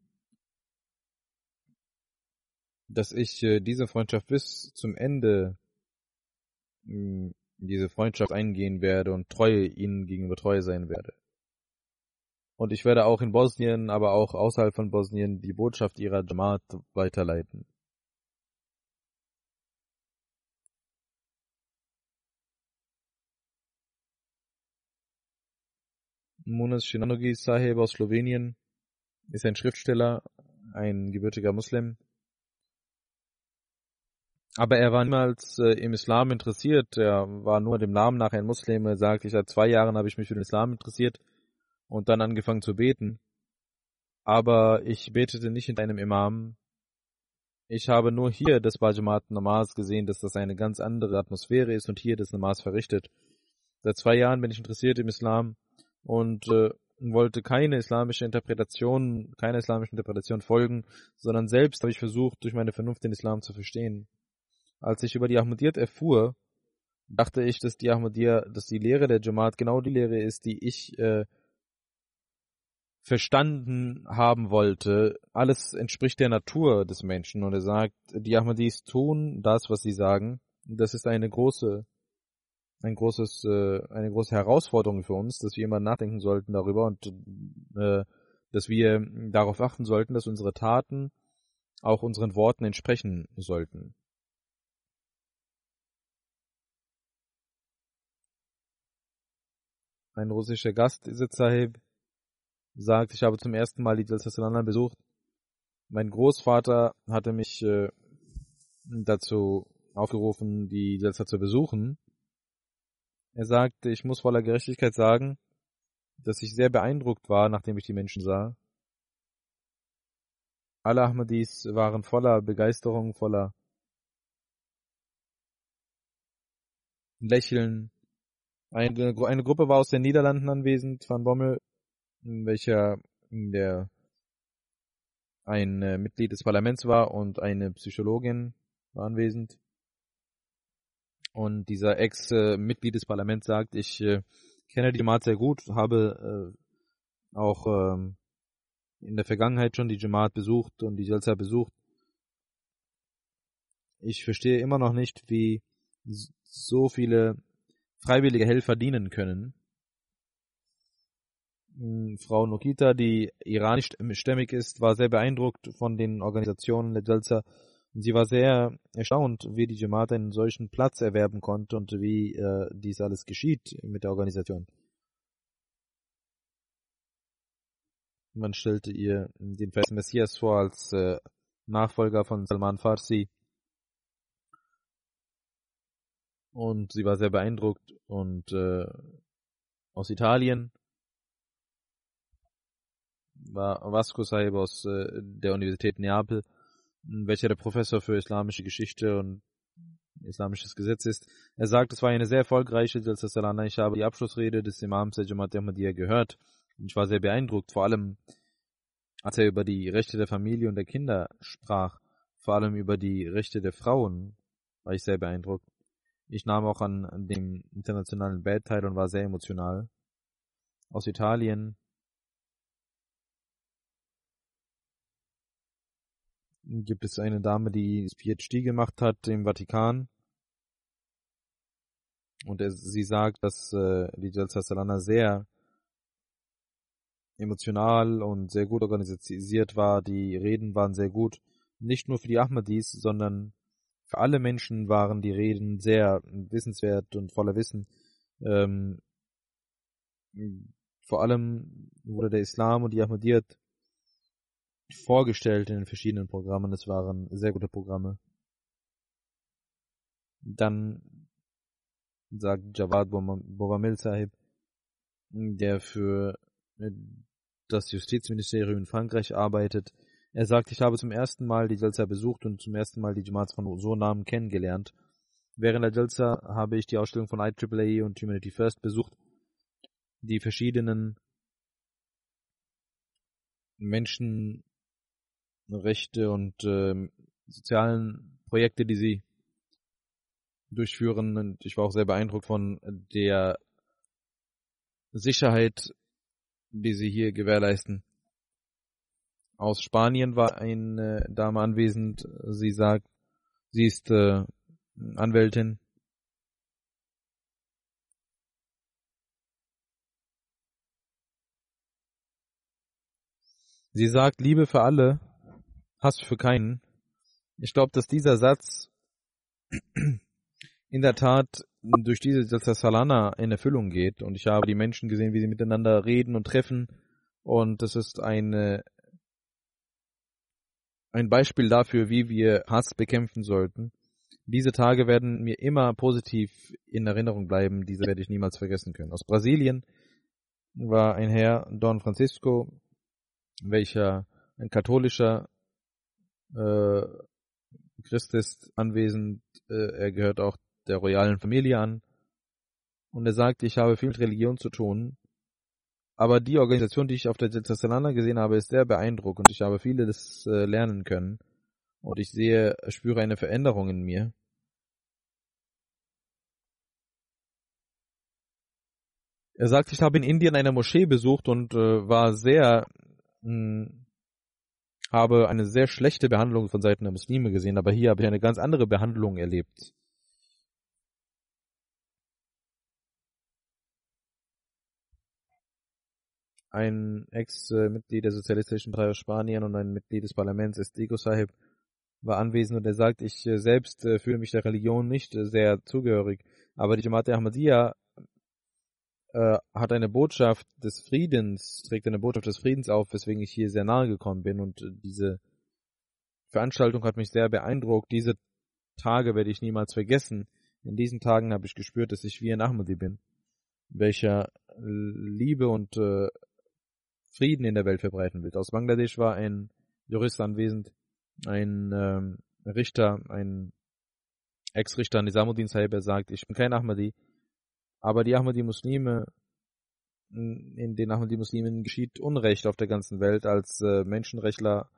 dass ich äh, diese Freundschaft bis zum Ende mh, diese Freundschaft eingehen werde und treu ihnen gegenüber treu sein werde. Und ich werde auch in Bosnien, aber auch außerhalb von Bosnien die Botschaft ihrer Jamaat weiterleiten. Munas Shinanogi Sahib aus Slowenien ist ein Schriftsteller, ein gebürtiger Muslim. Aber er war niemals äh, im Islam interessiert. Er war nur dem Namen nach ein Muslim. Er sagt, ich seit zwei Jahren habe ich mich für den Islam interessiert und dann angefangen zu beten. Aber ich betete nicht in einem Imam. Ich habe nur hier das Bajamat Namaz gesehen, dass das eine ganz andere Atmosphäre ist und hier das Namaz verrichtet. Seit zwei Jahren bin ich interessiert im Islam und äh, wollte keine islamische Interpretation, keine islamische Interpretation folgen, sondern selbst habe ich versucht, durch meine Vernunft den Islam zu verstehen. Als ich über die Ahmadiyyat erfuhr, dachte ich, dass die Ahmadiyya, dass die Lehre der Jamaat genau die Lehre ist, die ich äh, verstanden haben wollte. Alles entspricht der Natur des Menschen und er sagt, die Ahmadis tun das, was sie sagen. Das ist eine große ein großes, äh, eine große Herausforderung für uns, dass wir immer nachdenken sollten darüber und äh, dass wir darauf achten sollten, dass unsere Taten auch unseren Worten entsprechen sollten. Ein russischer Gast, Izzet Sahib, sagt, ich habe zum ersten Mal die Jalsa besucht. Mein Großvater hatte mich äh, dazu aufgerufen, die Jalsa zu besuchen. Er sagte, ich muss voller Gerechtigkeit sagen, dass ich sehr beeindruckt war, nachdem ich die Menschen sah. Alle Ahmadis waren voller Begeisterung, voller Lächeln. Eine, eine Gruppe war aus den Niederlanden anwesend, Van Bommel, in welcher in der ein äh, Mitglied des Parlaments war und eine Psychologin war anwesend. Und dieser Ex-Mitglied des Parlaments sagt, ich äh, kenne die Jamaat sehr gut, habe äh, auch ähm, in der Vergangenheit schon die Jamaat besucht und die Jalsa besucht. Ich verstehe immer noch nicht, wie so viele freiwillige Helfer dienen können. Hm, Frau Nokita, die iranischstämmig ist, war sehr beeindruckt von den Organisationen der Sie war sehr erstaunt, wie die Jamaat einen solchen Platz erwerben konnte und wie äh, dies alles geschieht mit der Organisation. Man stellte ihr den Vers Messias vor als äh, Nachfolger von Salman Farsi. Und sie war sehr beeindruckt und äh, aus Italien war Vasco Sahib aus äh, der Universität Neapel, welcher der Professor für islamische Geschichte und islamisches Gesetz ist. Er sagt, es war eine sehr erfolgreiche Jalsa Salana. Ich habe die Abschlussrede des Imams der Jamaat Ahmadiyya gehört und ich war sehr beeindruckt, vor allem als er über die Rechte der Familie und der Kinder sprach, vor allem über die Rechte der Frauen, war ich sehr beeindruckt. Ich nahm auch an, dem internationalen Bad teil und war sehr emotional. Aus Italien gibt es eine Dame, die PhD gemacht hat im Vatikan. Und er, sie sagt, dass äh, die Jalsa Salana sehr emotional und sehr gut organisiert war. Die Reden waren sehr gut. Nicht nur für die Ahmadis, sondern für alle Menschen waren die Reden sehr wissenswert und voller Wissen. Ähm, vor allem wurde der Islam und die Ahmadiyyat vorgestellt in den verschiedenen Programmen. Es waren sehr gute Programme. Dann sagt Jawad Bobamil Sahib, der für das Justizministerium in Frankreich arbeitet. Er sagt, ich habe zum ersten Mal die Jalsa besucht und zum ersten Mal die Jamaats von so Namen kennengelernt. Während der Jalsa habe ich die Ausstellung von IEEE und Humanity First besucht, die verschiedenen Menschenrechte und äh, sozialen Projekte, die sie durchführen. Und ich war auch sehr beeindruckt von der Sicherheit die sie hier gewährleisten. Aus Spanien war eine Dame anwesend. Sie sagt, sie ist äh, Anwältin. Sie sagt, Liebe für alle, Hass für keinen. Ich glaube, dass dieser Satz in der Tat durch diese, dass das Salana in Erfüllung geht und ich habe die Menschen gesehen, wie sie miteinander reden und treffen und das ist eine ein Beispiel dafür, wie wir Hass bekämpfen sollten. Diese Tage werden mir immer positiv in Erinnerung bleiben, diese werde ich niemals vergessen können. Aus Brasilien war ein Herr, Don Francisco, welcher ein katholischer äh, Christ ist, anwesend. Äh, er gehört auch der royalen Familie an. Und er sagt, ich habe viel mit Religion zu tun. Aber die Organisation, die ich auf der Castellana gesehen habe, ist sehr beeindruckend. Ich habe vieles äh, lernen können. Und ich sehe, spüre eine Veränderung in mir. Er sagt, ich habe in Indien eine Moschee besucht und äh, war sehr, mh, hm, habe eine sehr schlechte Behandlung von Seiten der Muslime gesehen, aber hier habe ich eine ganz andere Behandlung erlebt. Ein Ex-Mitglied der Sozialistischen Partei aus Spanien und ein Mitglied des Parlaments, Estigo Sahib, war anwesend und er sagt, ich äh, selbst äh, fühle mich der Religion nicht äh, sehr zugehörig, aber die Jamaat Ahmadiyya äh, hat eine Botschaft des Friedens, trägt eine Botschaft des Friedens auf, weswegen ich hier sehr nahe gekommen bin und diese Veranstaltung hat mich sehr beeindruckt. Diese Tage werde ich niemals vergessen. In diesen Tagen habe ich gespürt, dass ich wie ein Ahmadi bin, welcher Liebe und äh, Frieden in der Welt verbreiten will. Aus Bangladesch war ein Jurist anwesend, ein ähm, Richter, ein Ex-Richter Nizamuddin Sahib, er sagt, ich bin kein Ahmadi, aber die Ahmadi-Muslime, in den Ahmadi-Muslimen geschieht Unrecht auf der ganzen Welt. Als äh, Menschenrechtler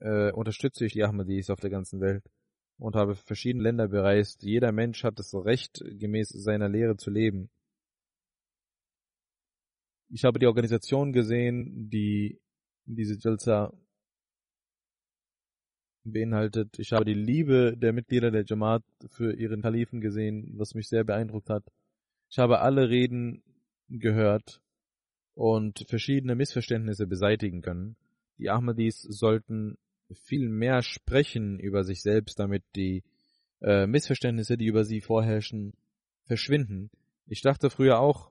äh, unterstütze ich die Ahmadis auf der ganzen Welt und habe verschiedene Länder bereist. Jeder Mensch hat das Recht, gemäß seiner Lehre zu leben. Ich habe die Organisation gesehen, die diese Jalsa beinhaltet. Ich habe die Liebe der Mitglieder der Jamaat für ihren Kalifen gesehen, was mich sehr beeindruckt hat. Ich habe alle Reden gehört und verschiedene Missverständnisse beseitigen können. Die Ahmadis sollten viel mehr sprechen über sich selbst, damit die äh, Missverständnisse, die über sie vorherrschen, verschwinden. Ich dachte früher auch,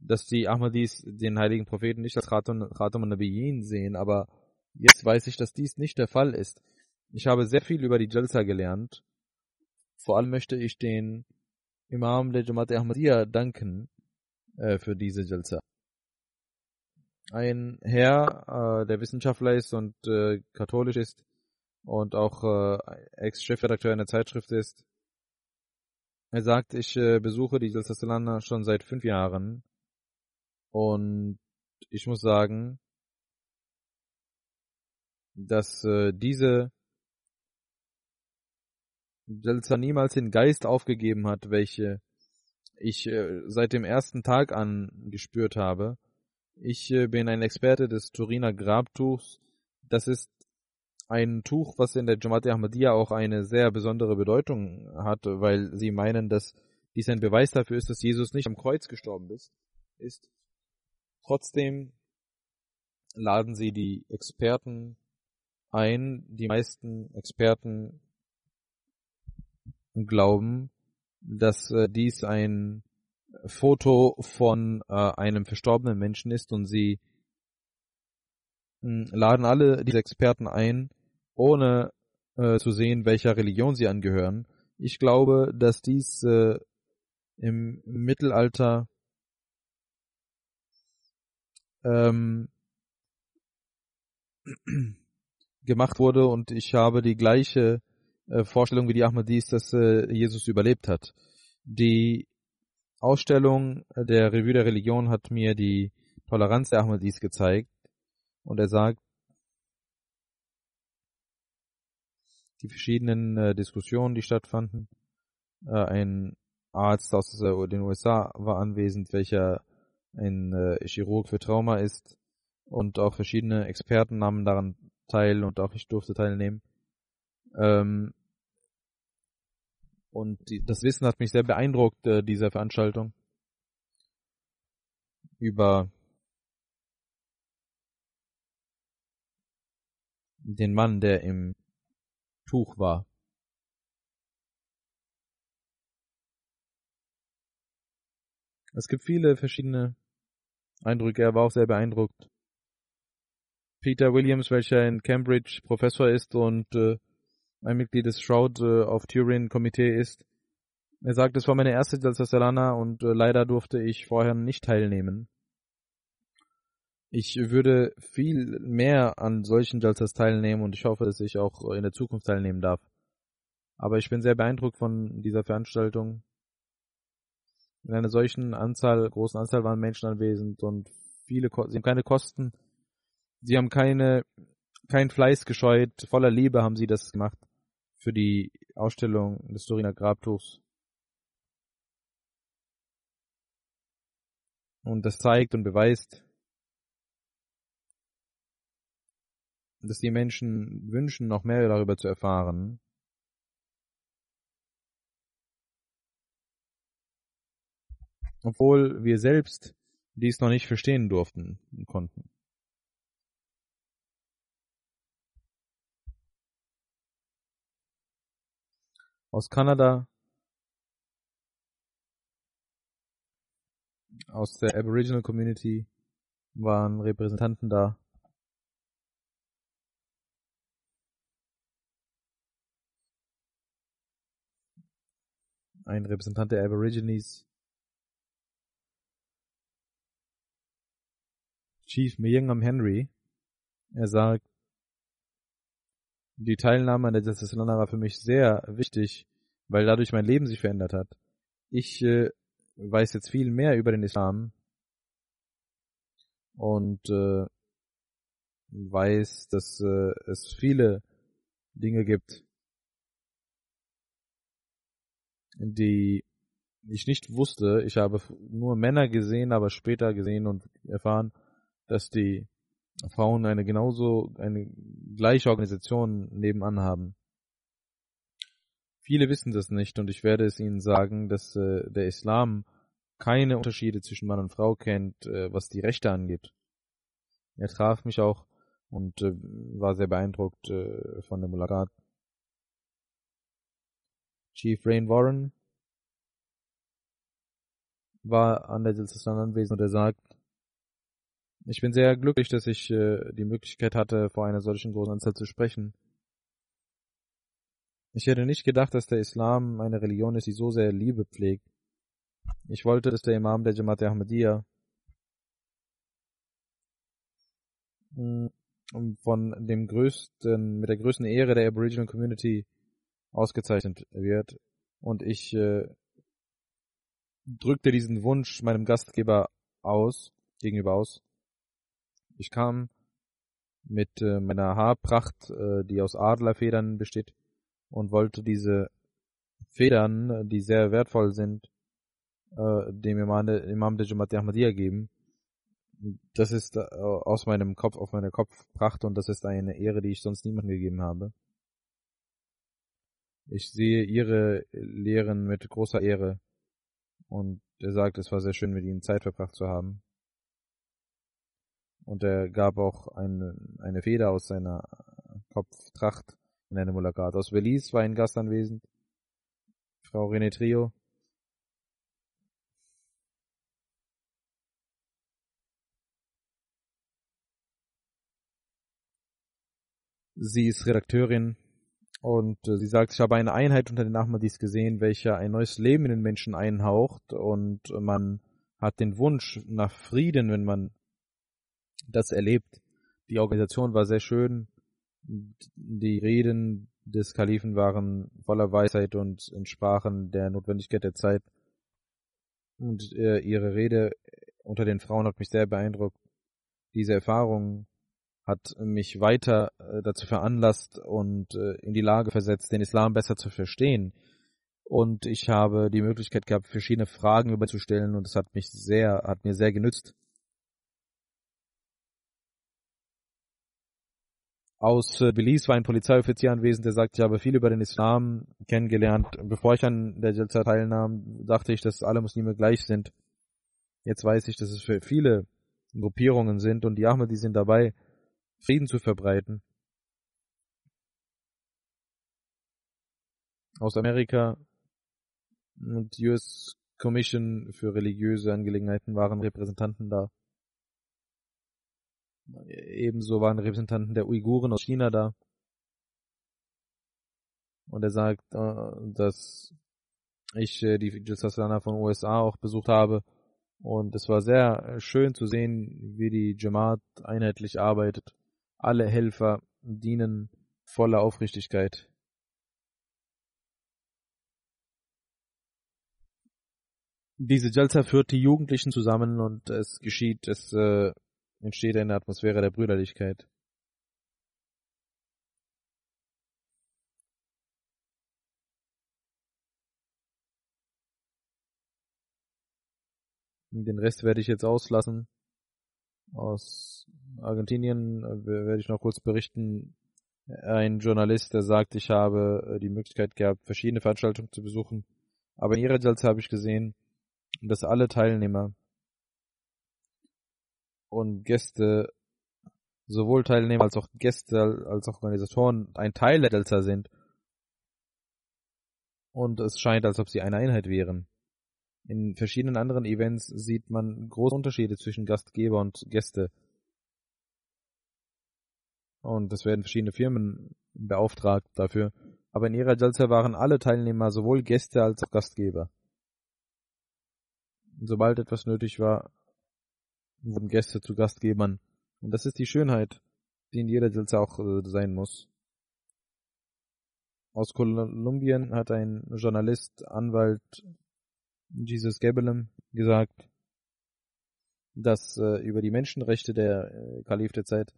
dass die Ahmadis den heiligen Propheten nicht als Khatam al-Nabiyyin sehen, aber jetzt weiß ich, dass dies nicht der Fall ist. Ich habe sehr viel über die Jalsa gelernt vor allem möchte ich den Imam der Jamaat Ahmadiyya danken äh, für diese Jalsa. Ein Herr, äh, der Wissenschaftler ist und äh, katholisch ist und auch äh, Ex-Chefredakteur einer Zeitschrift ist. Er sagt, ich äh, besuche die Jalsa Salana schon seit fünf Jahren und ich muss sagen, dass äh, diese Jalsa niemals den Geist aufgegeben hat, welche ich äh, seit dem ersten Tag an gespürt habe. Ich äh, bin ein Experte des Turiner Grabtuchs. Das ist ein Tuch, was in der Jamaat Ahmadiyya auch eine sehr besondere Bedeutung hat, weil sie meinen, dass dies ein Beweis dafür ist, dass Jesus nicht am Kreuz gestorben ist. ist. Trotzdem laden sie die Experten ein. Die meisten Experten glauben, dass äh, dies ein Foto von äh, einem verstorbenen Menschen ist und sie hm, laden alle diese Experten ein, ohne äh, zu sehen, welcher Religion sie angehören. Ich glaube, dass dies äh, im Mittelalter ähm, gemacht wurde und ich habe die gleiche äh, Vorstellung wie die Ahmadis, dass äh, Jesus überlebt hat. Die Ausstellung der Revue der Religion hat mir die Toleranz der Ahmadis gezeigt und er sagt, die verschiedenen äh, Diskussionen, die stattfanden. Äh, ein Arzt aus äh, den USA war anwesend, welcher ein äh, Chirurg für Trauma ist und auch verschiedene Experten nahmen daran teil und auch ich durfte teilnehmen. Ähm, und die, das Wissen hat mich sehr beeindruckt, äh, dieser Veranstaltung. Über den Mann, der im Tuch war. Es gibt viele verschiedene Eindrücke. Er war auch sehr beeindruckt. Peter Williams, welcher in Cambridge Professor ist und äh, ein Mitglied des Shroud äh, of Turin Komitee ist. Er sagt, es war meine erste Salsalana und äh, leider durfte ich vorher nicht teilnehmen. Ich würde viel mehr an solchen Jalsas teilnehmen und ich hoffe, dass ich auch in der Zukunft teilnehmen darf. Aber ich bin sehr beeindruckt von dieser Veranstaltung. In einer solchen Anzahl, großen Anzahl waren Menschen anwesend und viele, sie haben keine Kosten, sie haben keine, kein Fleiß gescheut, voller Liebe haben sie das gemacht für die Ausstellung des Turiner Grabtuchs. Und das zeigt und beweist, dass die Menschen wünschen, noch mehr darüber zu erfahren. Obwohl wir selbst dies noch nicht verstehen durften und konnten. aus Kanada, aus der Aboriginal Community waren Repräsentanten da. Ein Repräsentant der Aborigines. Chief Myungam Henry. Er sagt, die Teilnahme an der London war für mich sehr wichtig, weil dadurch mein Leben sich verändert hat. Ich äh, weiß jetzt viel mehr über den Islam und äh, weiß, dass äh, es viele Dinge gibt, die ich nicht wusste. Ich habe nur Männer gesehen, aber später gesehen und erfahren, dass die Frauen eine genauso, eine gleiche Organisation nebenan haben. Viele wissen das nicht und ich werde es ihnen sagen, dass äh, der Islam keine Unterschiede zwischen Mann und Frau kennt, äh, was die Rechte angeht. Er traf mich auch und äh, war sehr beeindruckt äh, von der Mulakat. Chief Rain Warren war an der Silsistan anwesend und er sagt, ich bin sehr glücklich, dass ich äh, die Möglichkeit hatte, vor einer solchen großen Anzahl zu sprechen. Ich hätte nicht gedacht, dass der Islam eine Religion ist, die so sehr Liebe pflegt. Ich wollte, dass der Imam der Jamaat Ahmadiyya mm, von dem größten, mit der größten Ehre der Aboriginal Community ausgezeichnet wird. Und ich äh, drückte diesen Wunsch meinem Gastgeber aus, gegenüber aus. Ich kam mit äh, meiner Haarpracht, äh, die aus Adlerfedern besteht, und wollte diese Federn, die sehr wertvoll sind, äh, dem Imam, Imam der Ahmadiyya geben. Das ist äh, aus meinem Kopf, auf meiner Kopfpracht und das ist eine Ehre, die ich sonst niemandem gegeben habe. Ich sehe ihre Lehren mit großer Ehre und er sagt, es war sehr schön, mit ihnen Zeit verbracht zu haben. Und er gab auch eine, eine Feder aus seiner Kopftracht in einem Mulakat. Aus Belize war ein Gast anwesend. Frau René Trio. Sie ist Redakteurin und äh, sie sagt, ich habe eine Einheit unter den Ahmadis gesehen, welche ein neues Leben in den Menschen einhaucht und man hat den Wunsch nach Frieden, wenn man das erlebt. Die Organisation war sehr schön die Reden des Kalifen waren voller Weisheit und entsprachen der Notwendigkeit der Zeit. Und äh, ihre Rede unter den Frauen hat mich sehr beeindruckt. Diese Erfahrung hat mich weiter äh, dazu veranlasst und äh, in die Lage versetzt, den Islam besser zu verstehen. Und ich habe die Möglichkeit gehabt, verschiedene Fragen überzustellen und es hat mich sehr, hat mir sehr genützt. Aus äh, Belize war ein Polizeioffizier anwesend, der sagt, ich habe viel über den Islam kennengelernt. Bevor ich an der Jalsa teilnahm, dachte ich, dass alle Muslime gleich sind. Jetzt weiß ich, dass es für viele Gruppierungen sind und die Ahmadi sind dabei, Frieden zu verbreiten. Aus Amerika und US Commission für religiöse Angelegenheiten waren Repräsentanten da. Ebenso waren Repräsentanten der Uiguren aus China da. Und er sagt, äh, dass ich äh, die Jalsasana von USA auch besucht habe. Und es war sehr schön zu sehen, wie die Jamaat einheitlich arbeitet. Alle Helfer dienen voller Aufrichtigkeit. Diese Jalsa führt die Jugendlichen zusammen und es geschieht, es äh, entsteht eine Atmosphäre der Brüderlichkeit. Den Rest werde ich jetzt auslassen. Aus Argentinien äh, werde ich noch kurz berichten. Ein Journalist, der sagt, ich habe äh, die Möglichkeit gehabt, verschiedene Veranstaltungen zu besuchen. Aber in ihrer Jalsa habe ich gesehen, dass alle Teilnehmer und Gäste, sowohl Teilnehmer als auch Gäste als auch Organisatoren ein Teil der Delta sind. Und es scheint, als ob sie eine Einheit wären. In verschiedenen anderen Events sieht man große Unterschiede zwischen Gastgeber und Gäste. Und es werden verschiedene Firmen beauftragt dafür. Aber in ihrer Jalsa waren alle Teilnehmer sowohl Gäste als auch Gastgeber. sobald etwas nötig war, wurden Gäste zu Gastgebern. Und das ist die Schönheit, die in jeder Silze auch äh, sein muss. Aus Kolumbien hat ein Journalist, Anwalt Jesus Gebelem gesagt, dass äh, über die Menschenrechte der äh, Kalif der Zeit,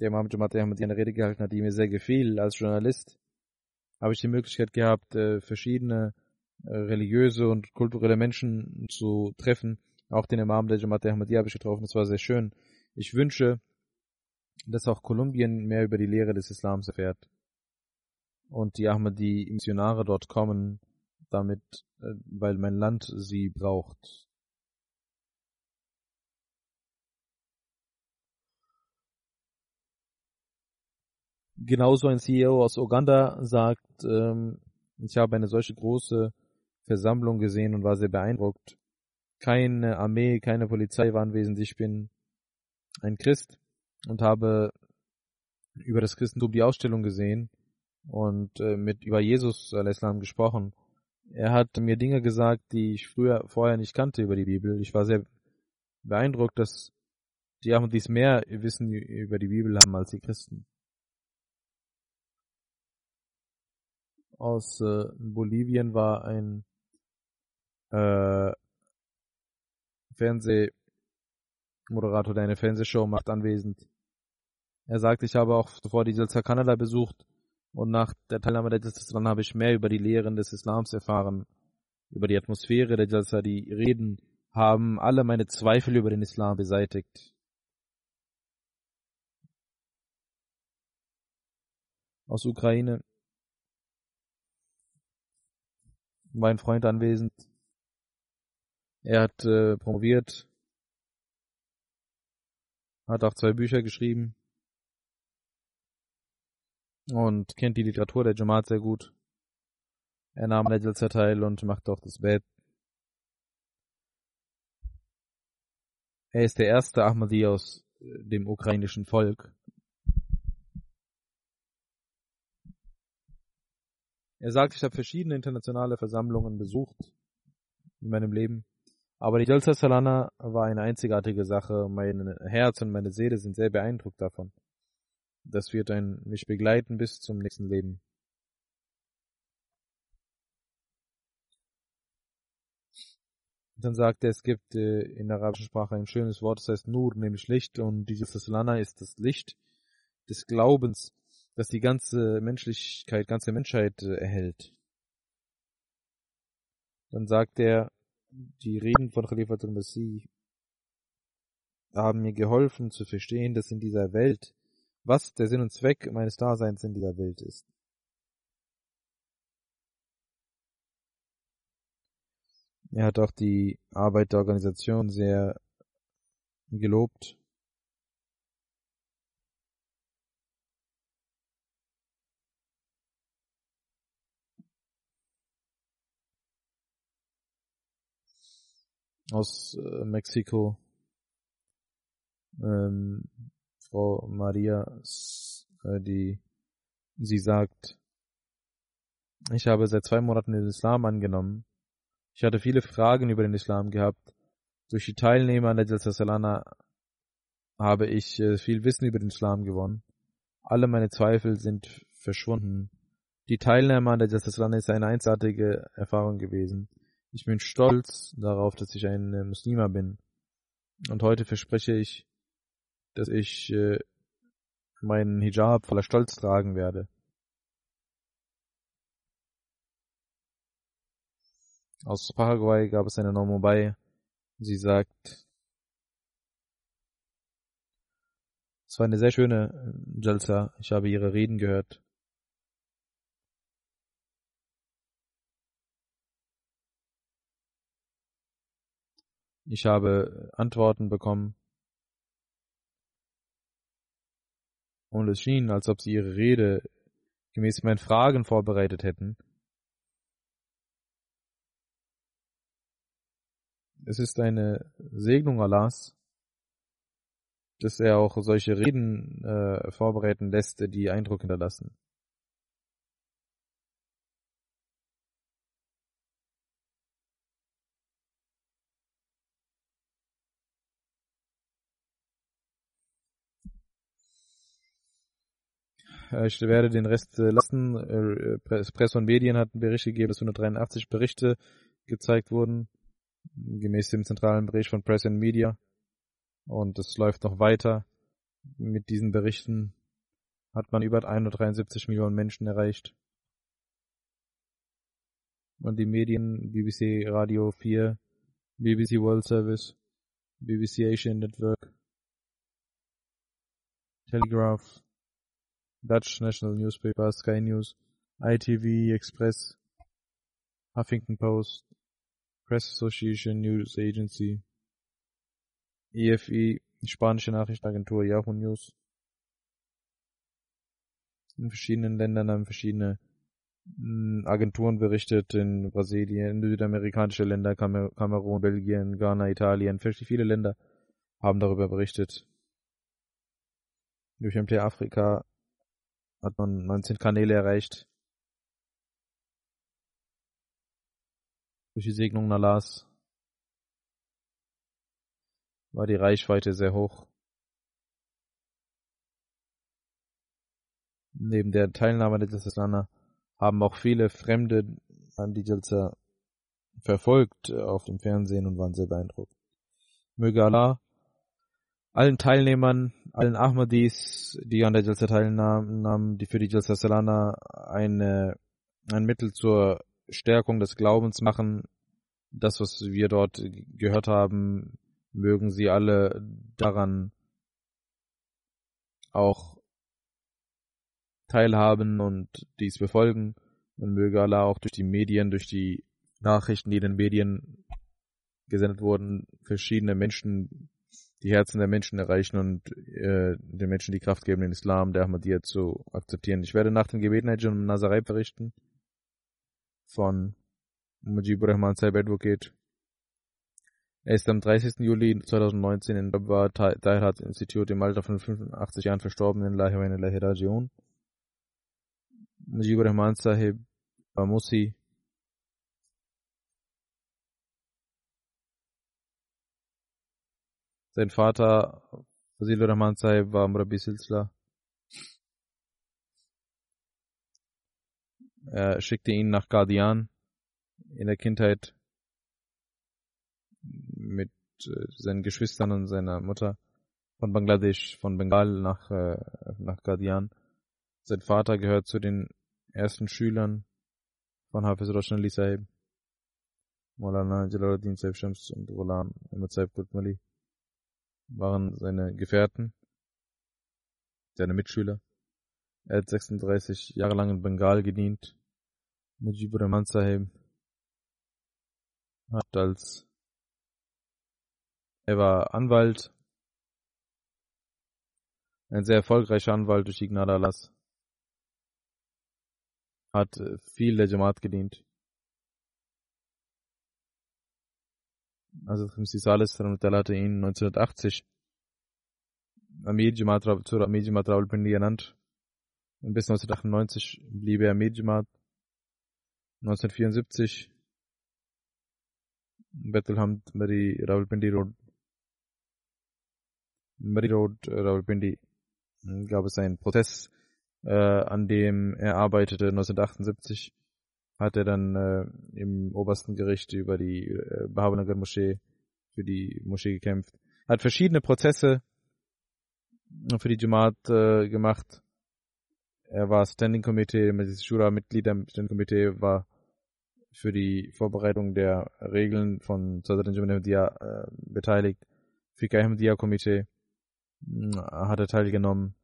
der Mohammed Jamaat Ahmad eine Rede gehalten hat, die mir sehr gefiel als Journalist, habe ich die Möglichkeit gehabt, äh, verschiedene äh, religiöse und kulturelle Menschen zu treffen, auch den Imam der Jamaat Ahmadiyya habe ich getroffen, das war sehr schön. Ich wünsche, dass auch Kolumbien mehr über die Lehre des Islams erfährt. Und die Ahmadi-Missionare dort kommen, damit, äh, weil mein Land sie braucht. Genauso ein CEO aus Uganda sagt, ähm, ich habe eine solche große Versammlung gesehen und war sehr beeindruckt keine Armee, keine Polizei war anwesend. Ich bin ein Christ und habe über das Christentum die Ausstellung gesehen und äh, mit über Jesus al-Islam gesprochen. Er hat mir Dinge gesagt, die ich früher vorher nicht kannte über die Bibel. Ich war sehr beeindruckt, dass die Ahmadis mehr Wissen über die Bibel haben als die Christen. Aus äh, Bolivien war ein äh, Fernsehmoderator, der eine Fernsehshow macht, anwesend. Er sagt, ich habe auch zuvor die Jalsa Kanada besucht und nach der Teilnahme der dran habe ich mehr über die Lehren des Islams erfahren, über die Atmosphäre der Jalsa, die Reden haben alle meine Zweifel über den Islam beseitigt. Aus Ukraine war ein Freund anwesend. Er hat äh, promoviert, hat auch zwei Bücher geschrieben und kennt die Literatur der Jamaat sehr gut. Er nahm der Jalsa teil und macht auch das Bett. Er ist der erste Ahmadi aus äh, dem ukrainischen Volk. Er sagt, ich habe verschiedene internationale Versammlungen besucht in meinem Leben. Aber die Jalsa Salana war eine einzigartige Sache. Mein Herz und meine Seele sind sehr beeindruckt davon. Das wird ein, mich begleiten bis zum nächsten Leben. Dann sagt er, es gibt äh, in der arabischen Sprache ein schönes Wort, das heißt Nur, nämlich Licht. Und dieses Salana ist das Licht des Glaubens, das die ganze Menschlichkeit, ganze Menschheit äh, erhält. Dann sagt er, die Reden von Khalifatul Masih haben mir geholfen zu verstehen, dass in dieser Welt was der Sinn und Zweck meines Daseins in dieser Welt ist. Er hat auch die Arbeit der Organisation sehr gelobt. Aus äh, Mexiko. Ähm, Frau Maria, äh, die sie sagt, ich habe seit zwei Monaten den Islam angenommen. Ich hatte viele Fragen über den Islam gehabt. Durch die Teilnehmer an der Salana habe ich äh, viel Wissen über den Islam gewonnen. Alle meine Zweifel sind verschwunden. Die Teilnahme an der Salana ist eine einzigartige Erfahrung gewesen. Ich bin stolz darauf, dass ich ein äh, Muslima bin. Und heute verspreche ich, dass ich äh, meinen Hijab voller Stolz tragen werde. Aus Paraguay gab es eine Norma bei. Sie sagt, es war eine sehr schöne Jalsa. Ich habe ihre Reden gehört. Ich habe Antworten bekommen. und es schien, als ob sie ihre Rede gemäß meinen Fragen vorbereitet hätten. Es ist eine Segnung Allahs, dass er auch solche Reden äh, vorbereiten lässt, die Eindruck hinterlassen. Ich werde den Rest äh, lassen. Äh, Presse und Medien hatten Berichte gegeben, dass 183 Berichte gezeigt wurden, gemäß dem zentralen Bericht von Press and Media. Und es läuft noch weiter. Mit diesen Berichten hat man über 173 Millionen Menschen erreicht. Und die Medien, BBC Radio 4, BBC World Service, BBC Asian Network, Telegraph, Dutch national newspaper, Sky News, ITV, Express, Huffington Post, Press Association News Agency, EFE, die spanische Nachrichtenagentur Yahoo News. In verschiedenen Ländern haben verschiedene hm, Agenturen berichtet, in Brasilien, in südamerikanische Länder, Kamerun, Belgien, Ghana, Italien, viele Länder haben darüber berichtet. Durch MT Afrika hat man 19 Kanäle erreicht. Durch die Segnung Allahs war die Reichweite sehr hoch. Neben der Teilnahme der Jalsa haben auch viele Fremde an die Jalsa verfolgt auf dem Fernsehen und waren sehr beeindruckt. Möge Allah allen Teilnehmern, allen Ahmadis, die an der Jalsa teilnahmen, die für die Jalsa Salana eine, ein Mittel zur Stärkung des Glaubens machen. Das, was wir dort gehört haben, mögen sie alle daran auch teilhaben und dies befolgen. Und möge Allah auch durch die Medien, durch die Nachrichten, die in den Medien gesendet wurden, verschiedene Menschen die Herzen der Menschen erreichen und äh, den Menschen die Kraft geben, den Islam der Ahmadiyya zu akzeptieren. Ich werde nach den Gebeten Hajj und Nazarei verrichten von Mujibur Rahman Saib Advocate. Er ist am 30. Juli 2019 in Dabwa Daihat Institute im Alter von 85 Jahren verstorben in Lahi wa Ilahi Rajiun. Mujibur Rahman Sahib Musi Sein Vater, Fazilur Rahman Sahib, war Murabi Silsla. Er schickte ihn nach Guardian in der Kindheit mit äh, seinen Geschwistern und seiner Mutter von Bangladesch, von Bengal nach, äh, nach Guardian. Sein Vater gehört zu den ersten Schülern von Hafiz Roshan Ali Sahib, Maulana Jalaluddin Sahib Shams und Ghulam Ahmed Sahib Qutmali waren seine Gefährten, seine Mitschüler. Er hat 36 Jahre lang in Bengal gedient. Mujibur Rahman Sahib hat als er war Anwalt, ein sehr erfolgreicher Anwalt durch die Gnade Allahs, hat viel der Jamaat gedient. Also Khamsi Salis hatte ihn 1980 Amir Jamaat zur Amir Jamaat Rawalpindi ernannt. Und bis 1998 blieb er Amir Jamaat. 1974 Bethleham Mary Rawalpindi Road Mary Road Rawalpindi gab es einen Prozess, äh, an dem er arbeitete 1978 hat er dann äh, im obersten Gericht über die äh, Bahawanagar Moschee für die Moschee gekämpft. Hat verschiedene Prozesse für die Jamaat äh, gemacht. Er war Standing Committee, Shura Mitglied im Standing Committee, war für die Vorbereitung der Regeln von Sadr Ahmadiyya äh, beteiligt. Fika Ahmadiyya Komitee äh, hat er teilgenommen.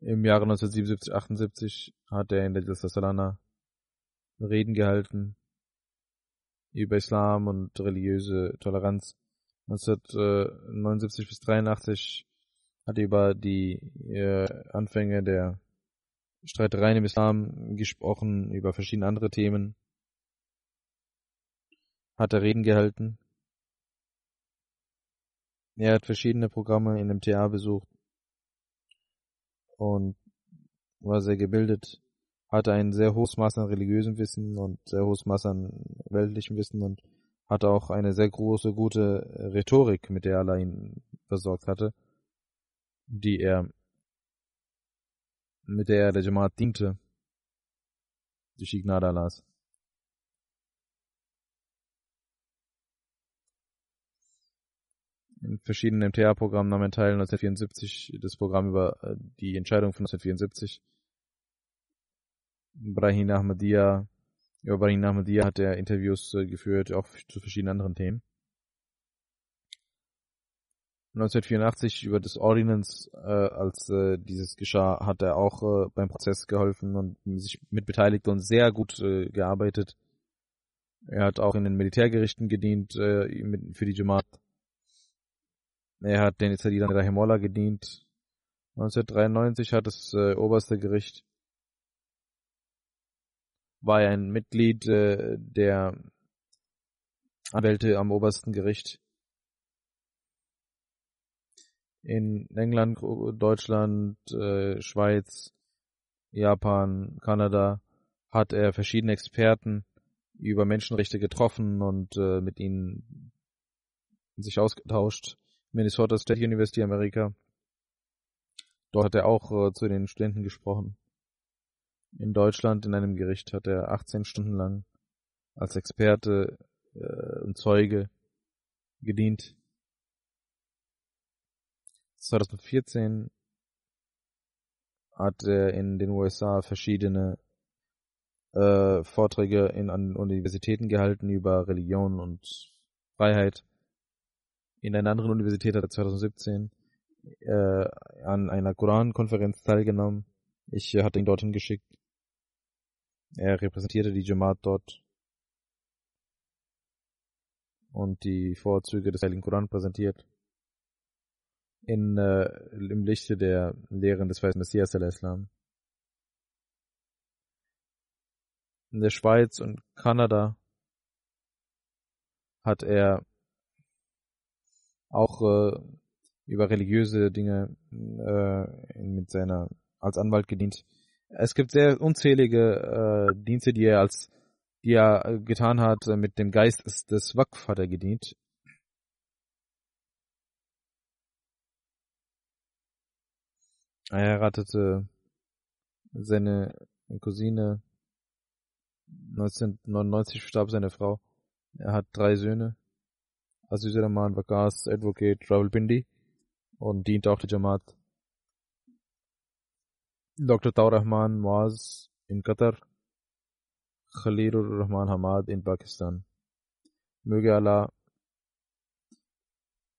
Im Jahre 1977, 78 hat er in der Salana Reden gehalten über Islam und religiöse Toleranz. 1979 bis 83 hat er über die äh, Anfänge der Streitereien im Islam gesprochen, über verschiedene andere Themen. Hat er Reden gehalten. Er hat verschiedene Programme in dem TA besucht und war sehr gebildet, hatte ein sehr hohes Maß an religiösem Wissen und sehr hohes Maß an weltlichem Wissen und hatte auch eine sehr große, gute Rhetorik, mit der Allah ihn versorgt hatte, die er, mit der er der Jamaat diente, durch die Gnade Allahs. in verschiedenen MTA-Programmen nahm er teil. 1974 das Programm über äh, die Entscheidung von 1974. Brahim Ahmadiyya, über Brahim Ahmadiyya hat er Interviews äh, geführt, auch zu verschiedenen anderen Themen. 1984 über das Ordinance, äh, als äh, dieses geschah, hat er auch äh, beim Prozess geholfen und sich mit beteiligt und sehr gut äh, gearbeitet. Er hat auch in den Militärgerichten gedient äh, mit, für die Jamaat. Er hat den Israelitern Rahimullah gedient. 1993 hat das äh, oberste Gericht war ein Mitglied äh, der Anwälte am obersten Gericht. In England, Deutschland, äh, Schweiz, Japan, Kanada hat er verschiedene Experten über Menschenrechte getroffen und äh, mit ihnen sich ausgetauscht. Minnesota State University Amerika. Dort hat er auch äh, zu den Studenten gesprochen. In Deutschland in einem Gericht hat er 18 Stunden lang als Experte äh, und Zeuge gedient. 2014 hat er in den USA verschiedene äh, Vorträge in, an Universitäten gehalten über Religion und Freiheit. In einer anderen Universität hat er 2017 äh, an einer Koran-Konferenz teilgenommen. Ich äh, hatte ihn dorthin geschickt. Er repräsentierte die Jamaat dort und die Vorzüge des Heiligen Koran präsentiert. In, äh, Im Lichte der Lehren des Weißen Messias al-Islam. In der Schweiz und Kanada hat er auch äh, über religiöse Dinge äh, mit seiner als Anwalt gedient. Es gibt sehr unzählige äh, Dienste, die er als die er getan hat mit dem Geist des Waqf hat er gedient. Er heiratete seine Cousine 1999 starb seine Frau. Er hat drei Söhne. Aziz Rahman Vakas, Advocate Rawalpindi und dient auch der Jamaat. Dr. Taur Rahman Muaz in Qatar. Khalilur Rahman Hamad in Pakistan. Möge Allah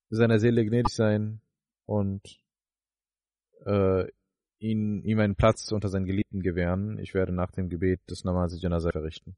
seiner Seele gnädig sein und äh, ihn, ihm einen Platz unter seinen Geliebten gewähren. Ich werde nach dem Gebet das Namaz Janazah verrichten.